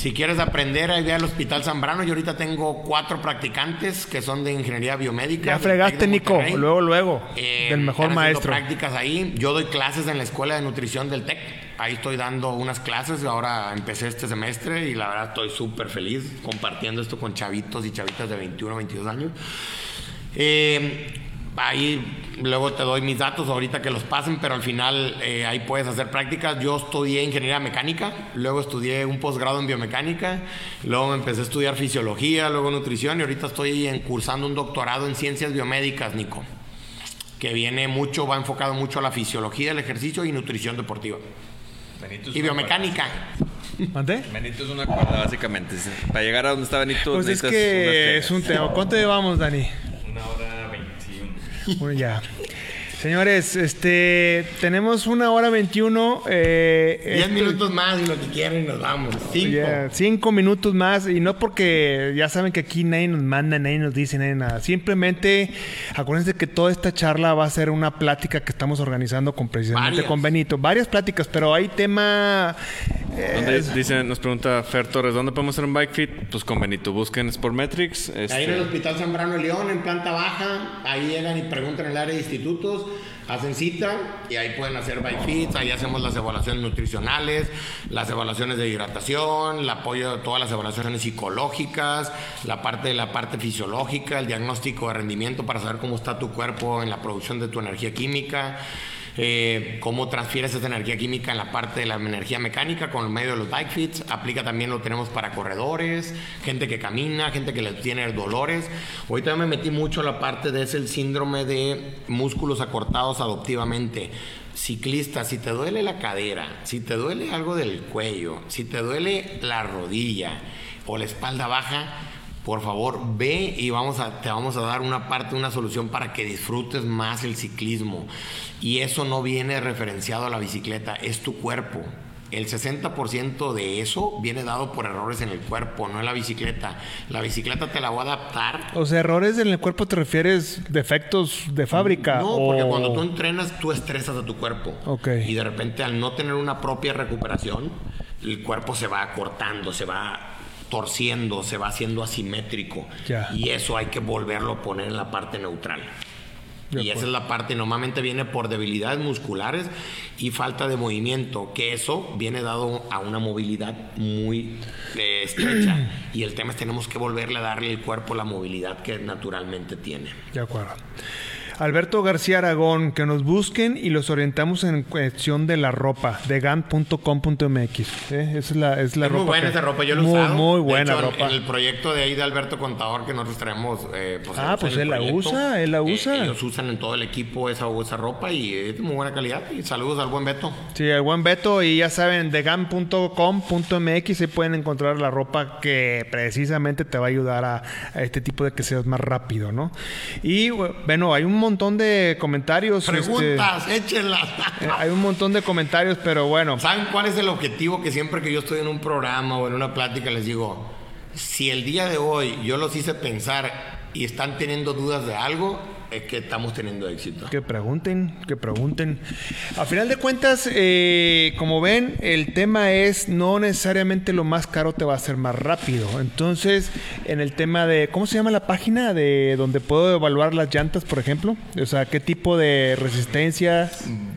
Si quieres aprender, ahí ve al Hospital Zambrano. Yo ahorita tengo cuatro practicantes que son de ingeniería biomédica. Ya fregaste, Nico. Luego, luego. Eh, del mejor maestro. prácticas ahí. Yo doy clases en la escuela de nutrición del TEC. Ahí estoy dando unas clases. Ahora empecé este semestre y la verdad estoy súper feliz compartiendo esto con chavitos y chavitas de 21, 22 años. Eh, ahí luego te doy mis datos ahorita que los pasen, pero al final eh, ahí puedes hacer prácticas. Yo estudié ingeniería mecánica, luego estudié un posgrado en biomecánica, luego me empecé a estudiar fisiología, luego nutrición y ahorita estoy en- cursando un doctorado en ciencias biomédicas, Nico, que viene mucho, va enfocado mucho a la fisiología del ejercicio y nutrición deportiva. Y biomecánica. ¿Mande? Benito es una cuerda, básicamente. Para llegar a donde está Benito, Pues es que es un tema. ¿Cuánto llevamos, Dani? Una hora veintiuno. Bueno, ya. Señores, este, tenemos una hora 21. Eh, 10 esto- minutos más y lo que quieren nos vamos. Cinco. Minutos más y no porque ya saben que aquí nadie nos manda, nadie nos dice, nadie nada. Simplemente acuérdense que toda esta charla va a ser una plática que estamos organizando con precisamente Varias. con Benito. Varias pláticas, pero hay tema... eh, ¿Dónde dice, nos pregunta Fer Torres, ¿dónde podemos hacer un bike fit? Pues con Benito, busquen Sportmetrics. Ahí en Este, el Hospital Zambrano León, en planta baja, ahí llegan y preguntan en el área de institutos, hacen cita y ahí pueden hacer fits, ahí hacemos las evaluaciones nutricionales, las evaluaciones de hidratación, el apoyo de todas las evaluaciones psicológicas, la parte de la parte fisiológica, el diagnóstico de rendimiento para saber cómo está tu cuerpo en la producción de tu energía química. Eh, cómo transfieres esa energía química en la parte de la energía mecánica con el medio de los bike fits. Aplica también lo tenemos para corredores, gente que camina, gente que le tiene dolores. Ahorita me metí mucho a la parte de ese el síndrome de músculos acortados adoptivamente. Ciclista, si te duele la cadera, si te duele algo del cuello, si te duele la rodilla o la espalda baja, por favor, ve y vamos a, te vamos a dar una parte, una solución para que disfrutes más el ciclismo. Y eso no viene referenciado a la bicicleta, es tu cuerpo. El 60% de eso viene dado por errores en el cuerpo, no en la bicicleta. La bicicleta te la voy a adaptar. O sea, errores en el cuerpo te refieres defectos de fábrica. No, porque o- cuando tú entrenas, tú estresas a tu cuerpo. Ok. Y de repente, al no tener una propia recuperación, el cuerpo se va cortando, se va torciendo, se va haciendo asimétrico. Y eso hay que volverlo a poner en la parte neutral. De y esa es la parte, normalmente viene por debilidades musculares y falta de movimiento, que eso viene dado a una movilidad muy eh, estrecha. y el tema es tenemos que volverle a darle al cuerpo la movilidad que naturalmente tiene. De acuerdo. Alberto García Aragón, que nos busquen y los orientamos en cuestión de la ropa, de gan.com.mx. ¿eh? Es la, es la es ropa. muy buena que- esa ropa, yo he muy, usado. Muy De buena hecho, ropa. En el proyecto de ahí de Alberto Contador que nosotros traemos. eh, pues, Ah, pues él la usa, él la eh, usa. ellos usan en todo el equipo esa, esa ropa y es de muy buena calidad. Y saludos al buen Beto. Sí, el buen Beto y ya saben, de gan.com.mx se pueden encontrar la ropa que precisamente te va a ayudar a, a este tipo de que seas más rápido, ¿no? Y bueno, hay un montón de comentarios. este, Preguntas, échenlas. eh, hay un montón de comentarios, pero bueno. ¿Saben cuál es el objetivo que siempre que yo estoy en un programa o en una plática les digo? Si el día de hoy yo los hice pensar y están teniendo dudas de algo, es que estamos teniendo éxito. Que pregunten, que pregunten. A final de cuentas, eh, como ven, el tema es no necesariamente lo más caro te va a hacer más rápido. Entonces, en el tema de, ¿cómo se llama la página de donde puedo evaluar las llantas, por ejemplo? O sea, ¿qué tipo de resistencia?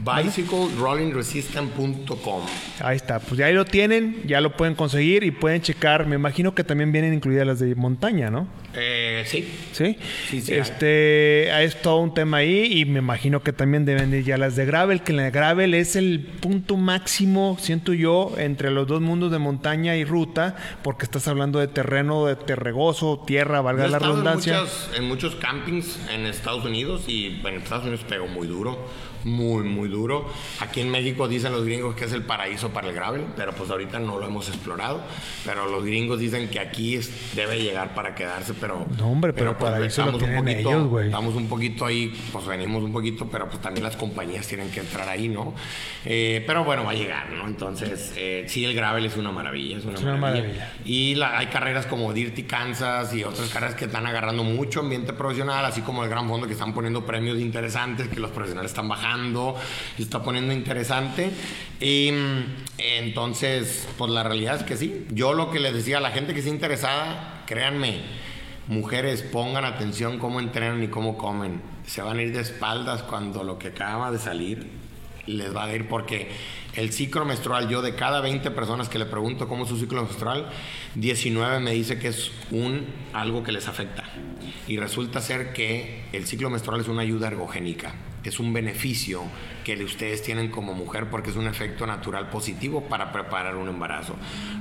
BicycleRollingResistant.com Ahí está, pues ya ahí lo tienen, ya lo pueden conseguir y pueden checar. Me imagino que también vienen incluidas las de montaña, ¿no? eh, Sí. ¿Sí? Sí, sí, Este, es todo un tema ahí y me imagino que también deben de ir ya las de gravel, que la de gravel es el punto máximo, siento yo, entre los dos mundos de montaña y ruta, porque estás hablando de terreno de terregoso, tierra, valga la en, redundancia. muchas- en muchos campings en Estados Unidos y en Estados Unidos pegó muy duro, muy, muy duro. Aquí en México dicen los gringos que es el paraíso para el gravel, pero pues ahorita no lo hemos explorado. Pero los gringos dicen que aquí es- debe llegar para quedarse, pero No, hombre, pero, para pues, eso lo estamos un tienen poquito- ellos, güey. Estamos un poquito ahí, pues venimos un poquito, pero pues también las compañías tienen que entrar ahí, ¿no? Eh, pero bueno, va a llegar, ¿no? Entonces, eh, sí, el gravel es una maravilla, es una, Es una maravilla. maravilla. Y la- hay carreras como Dirty Kansas y otras carreras que están agarrando mucho ambiente profesional, así como el Gran Fondo que están poniendo premios interesantes, que los profesionales están bajando y está poniendo interesante. Y mm, entonces, pues la realidad es que sí. Yo lo que les decía a la gente que esté interesada, créanme, mujeres, pongan atención cómo entrenan y cómo comen. Se van a ir de espaldas cuando lo que acaba de salir les va a ir porque el ciclo menstrual, yo de cada 20 personas que le pregunto cómo es su ciclo menstrual, 19 me dice que es un algo que les afecta. Y resulta ser que el ciclo menstrual es una ayuda ergogénica, es un beneficio que ustedes tienen como mujer porque es un efecto natural positivo para preparar un embarazo.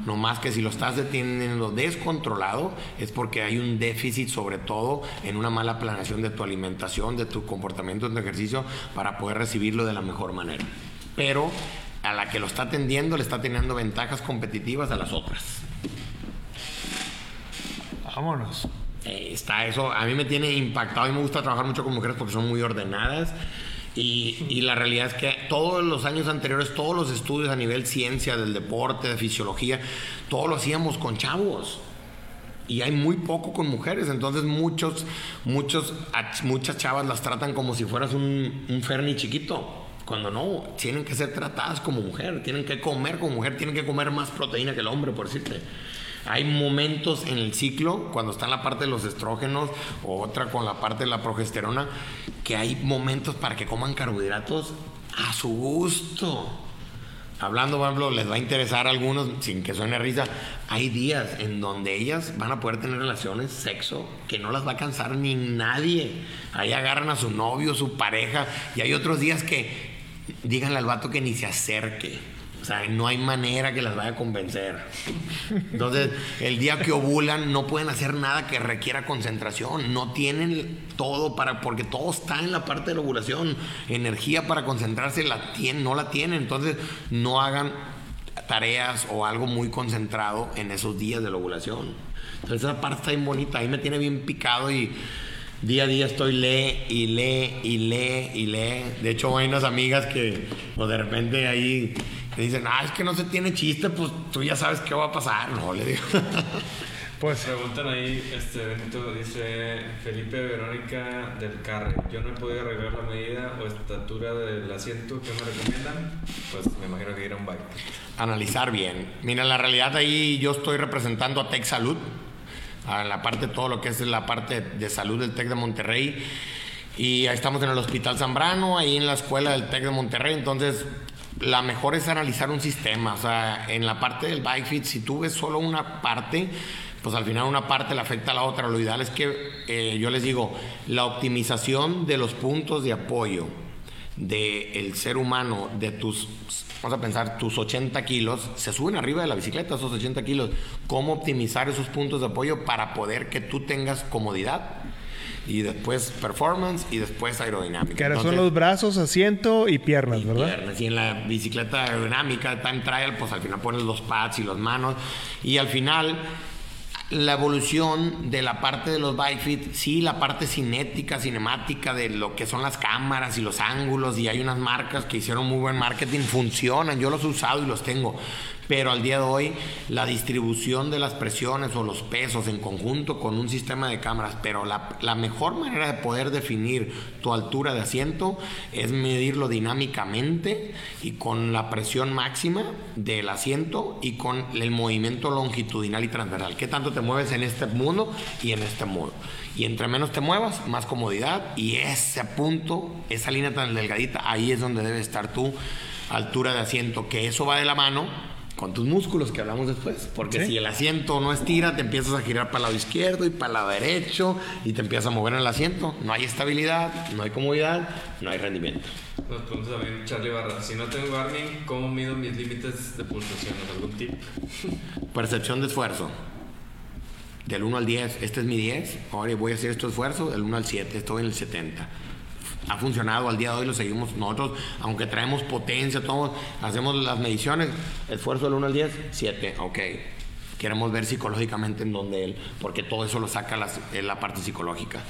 No más que si lo estás teniendo descontrolado es porque hay un déficit sobre todo en una mala planeación de tu alimentación, de tu comportamiento en tu ejercicio para poder recibirlo de la mejor manera. Pero a la que lo está atendiendo le está teniendo ventajas competitivas a las otras. Vámonos. Eh, está eso, a mí me tiene impactado y me gusta trabajar mucho con mujeres porque son muy ordenadas. Y, la realidad es que todos los años anteriores, todos los estudios a nivel ciencia, del deporte, de fisiología, todo lo hacíamos con chavos. Y hay muy poco con mujeres, entonces muchos, muchos, muchas chavas las tratan como si fueras un, un Ferni chiquito. Cuando no, tienen que ser tratadas como mujer, tienen que comer como mujer, tienen que comer más proteína que el hombre, por decirte. Hay momentos en el ciclo, cuando está la parte de los estrógenos o otra con la parte de la progesterona, que hay momentos para que coman carbohidratos a su gusto. Hablando, por ejemplo, les va a interesar a algunos, sin que suene risa, hay días en donde ellas van a poder tener relaciones, sexo, que no las va a cansar ni nadie. Ahí agarran a su novio, su pareja, y hay otros días que díganle al vato que ni se acerque. O sea, no hay manera que las vaya a convencer. Entonces, el día que ovulan no pueden hacer nada que requiera concentración. No tienen todo para, porque todo está en la parte de la ovulación. Energía para concentrarse la tienen, no la tienen. Entonces, no hagan tareas o algo muy concentrado en esos días de la ovulación. Entonces, esa parte está bien bonita. Ahí me tiene bien picado y día a día estoy lee y lee y lee y lee. De hecho, hay unas amigas que, pues de repente ahí me dicen, ah, es que no se tiene chiste, pues tú ya sabes qué va a pasar. No, le digo. Pues, Preguntan ahí, este Benito dice Felipe Verónica del Carre. Yo no he podido arreglar la medida o estatura del asiento. ¿Qué me recomiendan? Pues me imagino que ir a un bike. Analizar bien. Mira, en la realidad ahí yo estoy representando a Tech Salud, a la parte, todo lo que es la parte de salud del Tec de Monterrey. Y ahí estamos en el Hospital Zambrano, ahí en la escuela del Tec de Monterrey. Entonces, la mejor es analizar un sistema. O sea, en la parte del bike fit, si tú ves solo una parte, pues al final una parte le afecta a la otra. Lo ideal es que, eh, yo les digo, la optimización de los puntos de apoyo del ser humano, de tus, vamos a pensar, tus 80 kilos, se suben arriba de la bicicleta esos 80 kilos. ¿Cómo optimizar esos puntos de apoyo para poder que tú tengas comodidad? Y después performance y después aerodinámica. que ahora son los brazos, asiento y piernas, y ¿verdad? piernas. Y en la bicicleta aerodinámica, time trial, pues al final pones los pads y las manos. Y al final, la evolución de la parte de los bike fit, sí, la parte cinética, cinemática de lo que son las cámaras y los ángulos. Y hay unas marcas que hicieron muy buen marketing, funcionan. Yo los he usado y los tengo. Pero al día de hoy, la distribución de las presiones o los pesos en conjunto con un sistema de cámaras, pero la, la mejor manera de poder definir tu altura de asiento es medirlo dinámicamente y con la presión máxima del asiento y con el movimiento longitudinal y transversal. ¿Qué tanto te mueves en este mundo y en este modo? Y entre menos te muevas, más comodidad y ese punto, esa línea tan delgadita, ahí es donde debe estar tu altura de asiento, que eso va de la mano con tus músculos que hablamos después. Porque Sí. si el asiento no estira, te empiezas a girar para el lado izquierdo y para el lado derecho y te empiezas a mover en el asiento. No hay estabilidad, no hay comodidad, no hay rendimiento. Nos pregunta también Charlie Barra. Si no tengo Garmin, ¿cómo mido mis límites de pulsaciones? ¿Algún tip? Percepción de esfuerzo. Del 1 al 10, este es mi 10. Ahora voy a hacer este esfuerzo. Del 1 al 7, estoy en el 70. Ha funcionado al día de hoy, lo seguimos nosotros, aunque traemos potencia, todos hacemos las mediciones. Esfuerzo del 1 al 10, 7, ok. queremos ver psicológicamente en donde él, porque todo eso lo saca la parte psicológica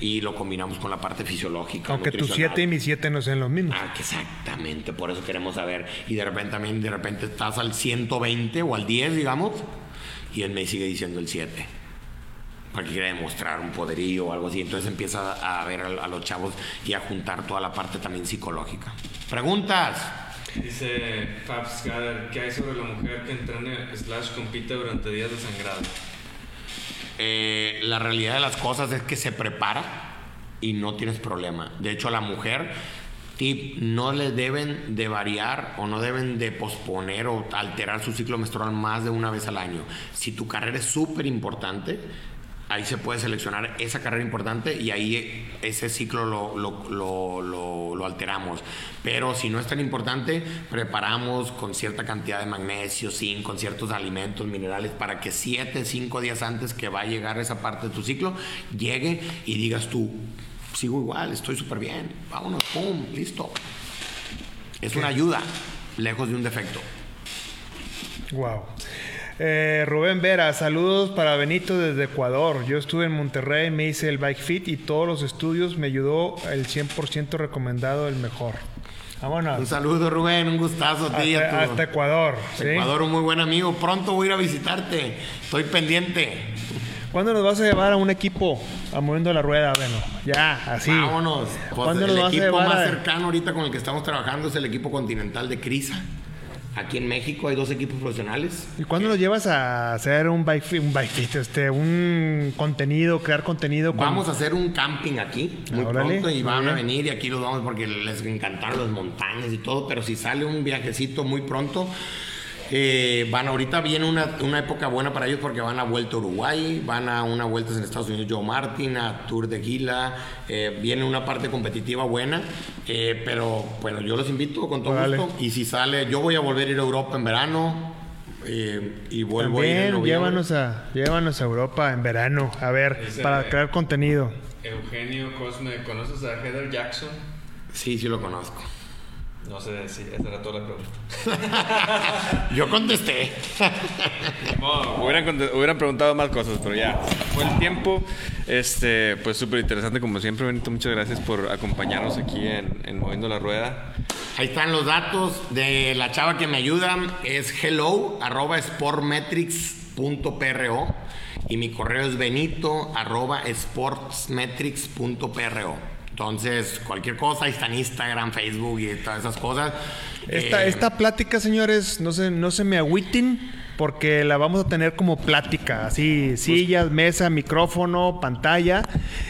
y lo combinamos con la parte fisiológica. Mm. Aunque tu nutricional. 7 y mi 7 no sean los mismos. Ah, exactamente, por eso queremos saber. Y de repente también, de repente estás al 120 o al 10, digamos, y él me sigue diciendo el 7. Porque quiere demostrar un poderío o algo así. Entonces empieza a ver a, a los chavos y a juntar toda la parte también psicológica. Preguntas. Dice Fabs ¿qué hay sobre la mujer que entrena slash compite durante días de sangrado? Eh, la realidad de las cosas es que se prepara y no tienes problema. De hecho, a la mujer, tip, no le deben de variar o no deben de posponer o alterar su ciclo menstrual más de una vez al año. Si tu carrera es súper importante, ahí se puede seleccionar esa carrera importante y ahí ese ciclo lo, lo- lo- lo- alteramos. Pero si no es tan importante, preparamos con cierta cantidad de magnesio, zinc, con ciertos alimentos, minerales, para que 7, 5 días antes que va a llegar esa parte de tu ciclo, llegue y digas tú, sigo igual, estoy súper bien, vámonos, pum, listo. Es una ayuda, lejos de un defecto. Wow. Eh, Rubén Vera, saludos para Benito desde Ecuador. Yo estuve en Monterrey, me hice el Bike Fit y todos los estudios me ayudó el 100% recomendado, el mejor. Un Vámonos. saludo, Rubén, un gustazo a ti a Hasta, tu- hasta Ecuador. ¿sí? Ecuador, un muy buen amigo. Pronto voy a ir a visitarte. Estoy pendiente. ¿Cuándo nos vas a llevar a un equipo a moviendo la rueda? Bueno, ya, así. Vámonos. Pues ¿Cuándo el nos vas a equipo llevar más a- cercano ahorita con el que estamos trabajando es el equipo continental de Crisa. Aquí en México hay dos equipos profesionales. ¿Y cuándo nos llevas a hacer un bike un bike fit, este, un contenido, crear contenido? con- Vamos a hacer un camping aquí muy Órale, pronto y van a venir y aquí los vamos porque les encantaron las montañas y todo, pero si sale un viajecito muy pronto, eh, van ahorita viene una, una época buena para ellos porque van a vuelta a Uruguay, van a una vuelta en Estados Unidos Joe Martin, a Tour de Gila, eh, viene una parte competitiva buena, eh, pero bueno, yo los invito con todo Órale. gusto y si sale, yo voy a volver a ir a Europa en verano. eh, y vuelvo a ir También, llévanos a, llévanos a Europa en verano, a ver, Ese- para crear contenido. Eugenio Cosme, ¿conoces a Heather Jackson? Sí, sí lo conozco. No sé si esa era toda la pregunta. Yo contesté. No, hubieran, preguntado más cosas, pero ya fue el tiempo. Este, pues súper interesante como siempre, Benito. Muchas gracias por acompañarnos aquí en, en Moviendo la Rueda. Ahí están los datos de la chava que me ayuda. Es hello arroba sportmetrics.pro y mi correo es benito arroba sportsmetrics.pro. Entonces, cualquier cosa, ahí está en Instagram, Facebook y todas esas cosas. Esta, Eh, esta plática, señores, no se, no se me agüiten porque la vamos a tener como plática, así, sillas, mesa, micrófono, pantalla.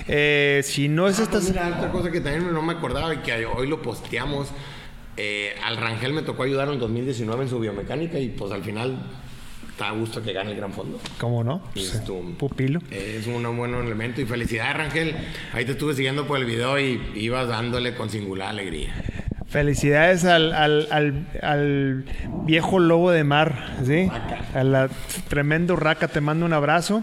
Eh, si no es ah, esta... pues mira, otra cosa que también no me acordaba y que hoy lo posteamos. eh, al Rangel me tocó ayudar en el 2019 en su biomecánica y pues al final está a gusto que gane el gran fondo. ¿Cómo no? Y Pues, esto- pupilo. Es un buen elemento y felicidades Rangel. Ahí te estuve siguiendo por el video y ibas dándole con singular alegría. Felicidades al, al, al, al viejo lobo de mar, ¿sí? A la tremendo raca, te mando un abrazo.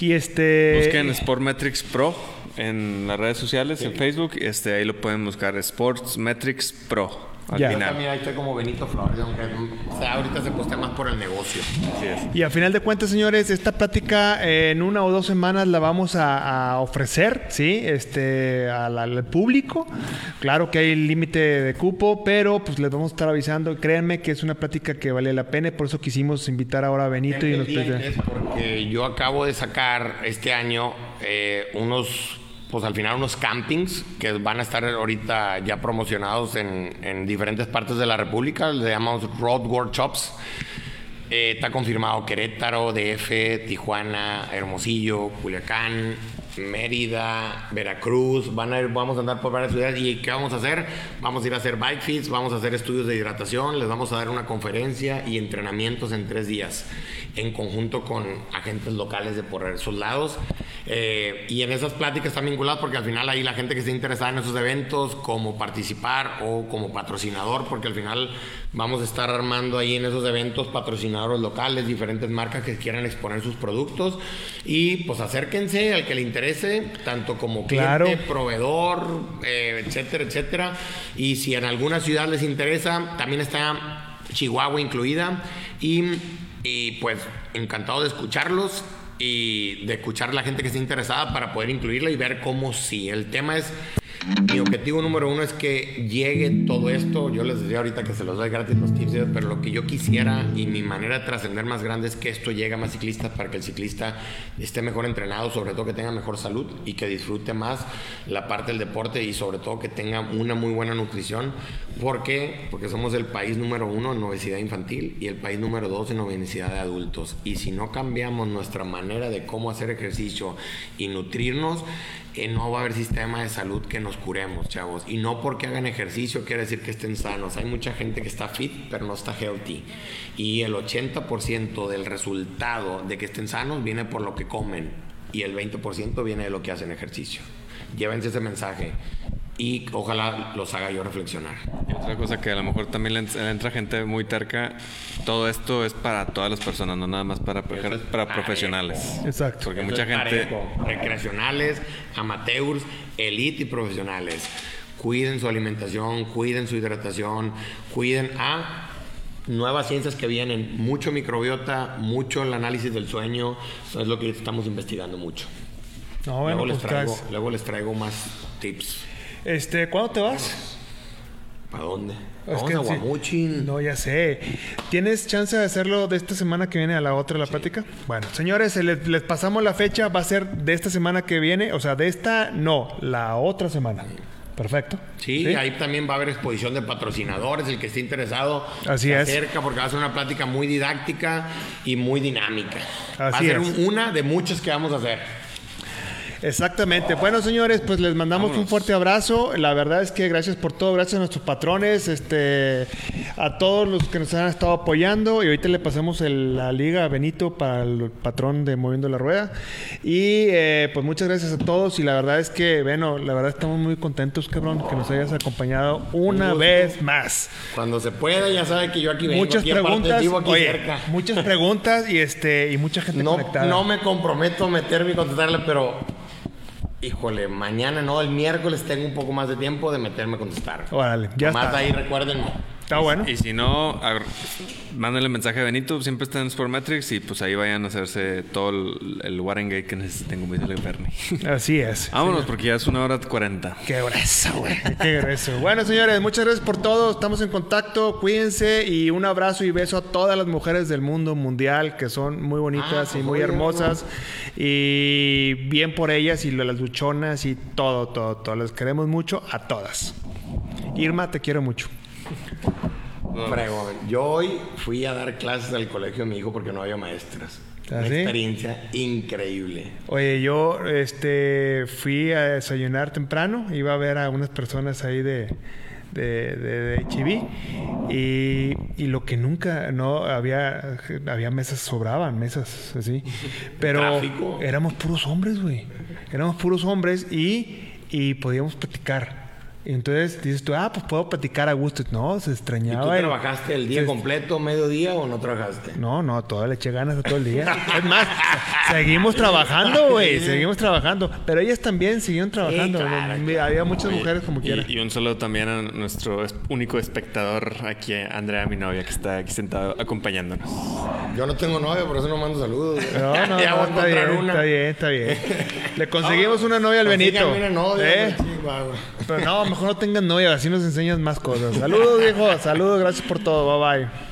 Y este... Busquen Sportmetrics Pro en las redes sociales, en Facebook. Este, ahí lo pueden buscar Sportsmetrics Pro al. Yo final. también ahí estoy como Benito Flores, aunque o sea, ahorita se postea más por el negocio. Así es. Y a final de cuentas, señores, esta plática eh, en una o dos semanas la vamos a, a ofrecer, ¿sí? Este, al, al público. Claro que hay límite de cupo, pero pues les vamos a estar avisando. Créanme que es una plática que vale la pena y por eso quisimos invitar ahora a Benito y nos Pendientes porque yo acabo de sacar este año eh, unos, pues al final unos campings que van a estar ahorita ya promocionados en, en diferentes partes de la República, le llamamos Road Workshops. Eh, está confirmado Querétaro, DF, Tijuana, Hermosillo, Culiacán, Mérida, Veracruz. Van a ir, vamos a andar por varias ciudades. ¿Y qué vamos a hacer? Vamos a ir a hacer bike fits, vamos a hacer estudios de hidratación, les vamos a dar una conferencia y entrenamientos en tres días en conjunto con agentes locales de por esos lados. Eh, y en esas pláticas están vinculadas porque al final ahí la gente que esté interesada en esos eventos, como participar o como patrocinador, porque al final vamos a estar armando ahí en esos eventos patrocinadores locales, diferentes marcas que quieran exponer sus productos. Y pues acérquense al que le interese, tanto como cliente, Claro. proveedor, eh, etcétera, etcétera. Y si en alguna ciudad les interesa, también está Chihuahua incluida. Y Y pues encantado de escucharlos y de escuchar a la gente que esté interesada para poder incluirla y ver cómo sí. El tema es mi objetivo número uno es que llegue todo esto. Yo les decía ahorita que se los doy gratis los tips, pero lo que yo quisiera y mi manera de trascender más grande es que esto llegue a más ciclistas para que el ciclista esté mejor entrenado, sobre todo que tenga mejor salud y que disfrute más la parte del deporte y sobre todo que tenga una muy buena nutrición. ¿Por qué? Porque somos el país número uno en obesidad infantil y el país número dos en obesidad de adultos. Y si no cambiamos nuestra manera de cómo hacer ejercicio y nutrirnos, eh, no va a haber sistema de salud que nos curemos, chavos. Y no porque hagan ejercicio quiere decir que estén sanos. Hay mucha gente que está fit, pero no está healthy. Y el 80% del resultado de que estén sanos viene por lo que comen. Y el 20% viene de lo que hacen ejercicio. Llévense ese mensaje y ojalá los haga yo reflexionar. otra cosa que a lo mejor también le entra gente muy terca, todo esto es para todas las personas, no nada más para, para profesionales. Exacto. Porque mucha gente... Recreacionales, amateurs, elite y profesionales. Cuiden su alimentación, cuiden su hidratación, cuiden a nuevas ciencias que vienen, mucho microbiota, mucho el análisis del sueño, eso es lo que estamos investigando mucho. Luego, les pues traigo, luego les traigo más tips. Este, ¿cuándo te vas? ¿Para dónde? Es que, a No, ya sé. ¿Tienes chance de hacerlo de esta semana que viene a la otra la plática? Bueno, señores, les, pasamos la fecha. Va a ser de esta semana que viene. O sea, de esta no, la otra semana. Perfecto. Sí, ahí también va a haber exposición de patrocinadores. El que esté interesado Así se acerca porque va a ser una plática muy didáctica y muy dinámica. va a ser una de muchas que vamos a hacer. Exactamente. Bueno, señores, pues les mandamos un fuerte abrazo. La verdad es que gracias por todo, gracias a nuestros patrones, este, a todos los que nos han estado apoyando. Y ahorita le pasamos la liga a Benito para el patrón de Moviendo la Rueda. Y eh, pues muchas gracias a todos. Y la verdad es que, bueno, la verdad estamos muy contentos, cabrón, que nos hayas acompañado una vez más. Cuando se pueda, ya sabe que yo aquí vengo. Muchas preguntas, muchas preguntas y este y mucha gente no, conectada. No me comprometo a meterme y contestarle, pero híjole, mañana no, el miércoles tengo un poco más de tiempo de meterme a contestar. Órale, ya Más ahí recuérdenme. Está bueno. Y si no, mándenle mensaje a Benito, siempre está en Sportmetrics y pues ahí vayan a hacerse todo el, el Warengate que necesiten, como dice el Así es. Vámonos, porque ya es una hora cuarenta. Qué grueso, güey. Qué grueso. bueno, señores, muchas gracias por todo. Estamos en contacto. Cuídense y un abrazo y beso a todas las mujeres del mundo mundial que son muy bonitas ah, y muy hermosas. Y bien por ellas y las luchonas y todo, todo, todo. Les queremos mucho a todas. Irma, te quiero mucho. Yo hoy fui a dar clases al colegio de mi hijo porque no había maestras. ¿Ah, Una experiencia increíble. Oye, yo este, fui a desayunar temprano, iba a ver a unas personas ahí de, de, de, y, y, lo que nunca no había había mesas sobraban mesas así. Pero éramos puros hombres güey. Éramos puros hombres y, y podíamos platicar entonces dices tú, ah, pues puedo platicar a gusto. No, se extrañaba. ¿Y tú trabajaste el día completo, mediodía o no trabajaste? No, no, todavía le eché ganas a todo el día. es más, seguimos trabajando, güey, seguimos trabajando. Pero ellas también siguieron trabajando. Había muchas mujeres como quiera. Y, un saludo también a nuestro único espectador aquí, Andrea, mi novia, que está aquí sentado acompañándonos. Yo no tengo novia, por eso no mando saludos. No, no, no está, bien, está bien, está bien, Le conseguimos una novia al Benito. Una novia, ¿Eh? Pero no, mejor no tengan novia, así nos enseñas más cosas. Saludos, viejo. Saludos, gracias por todo. Bye bye.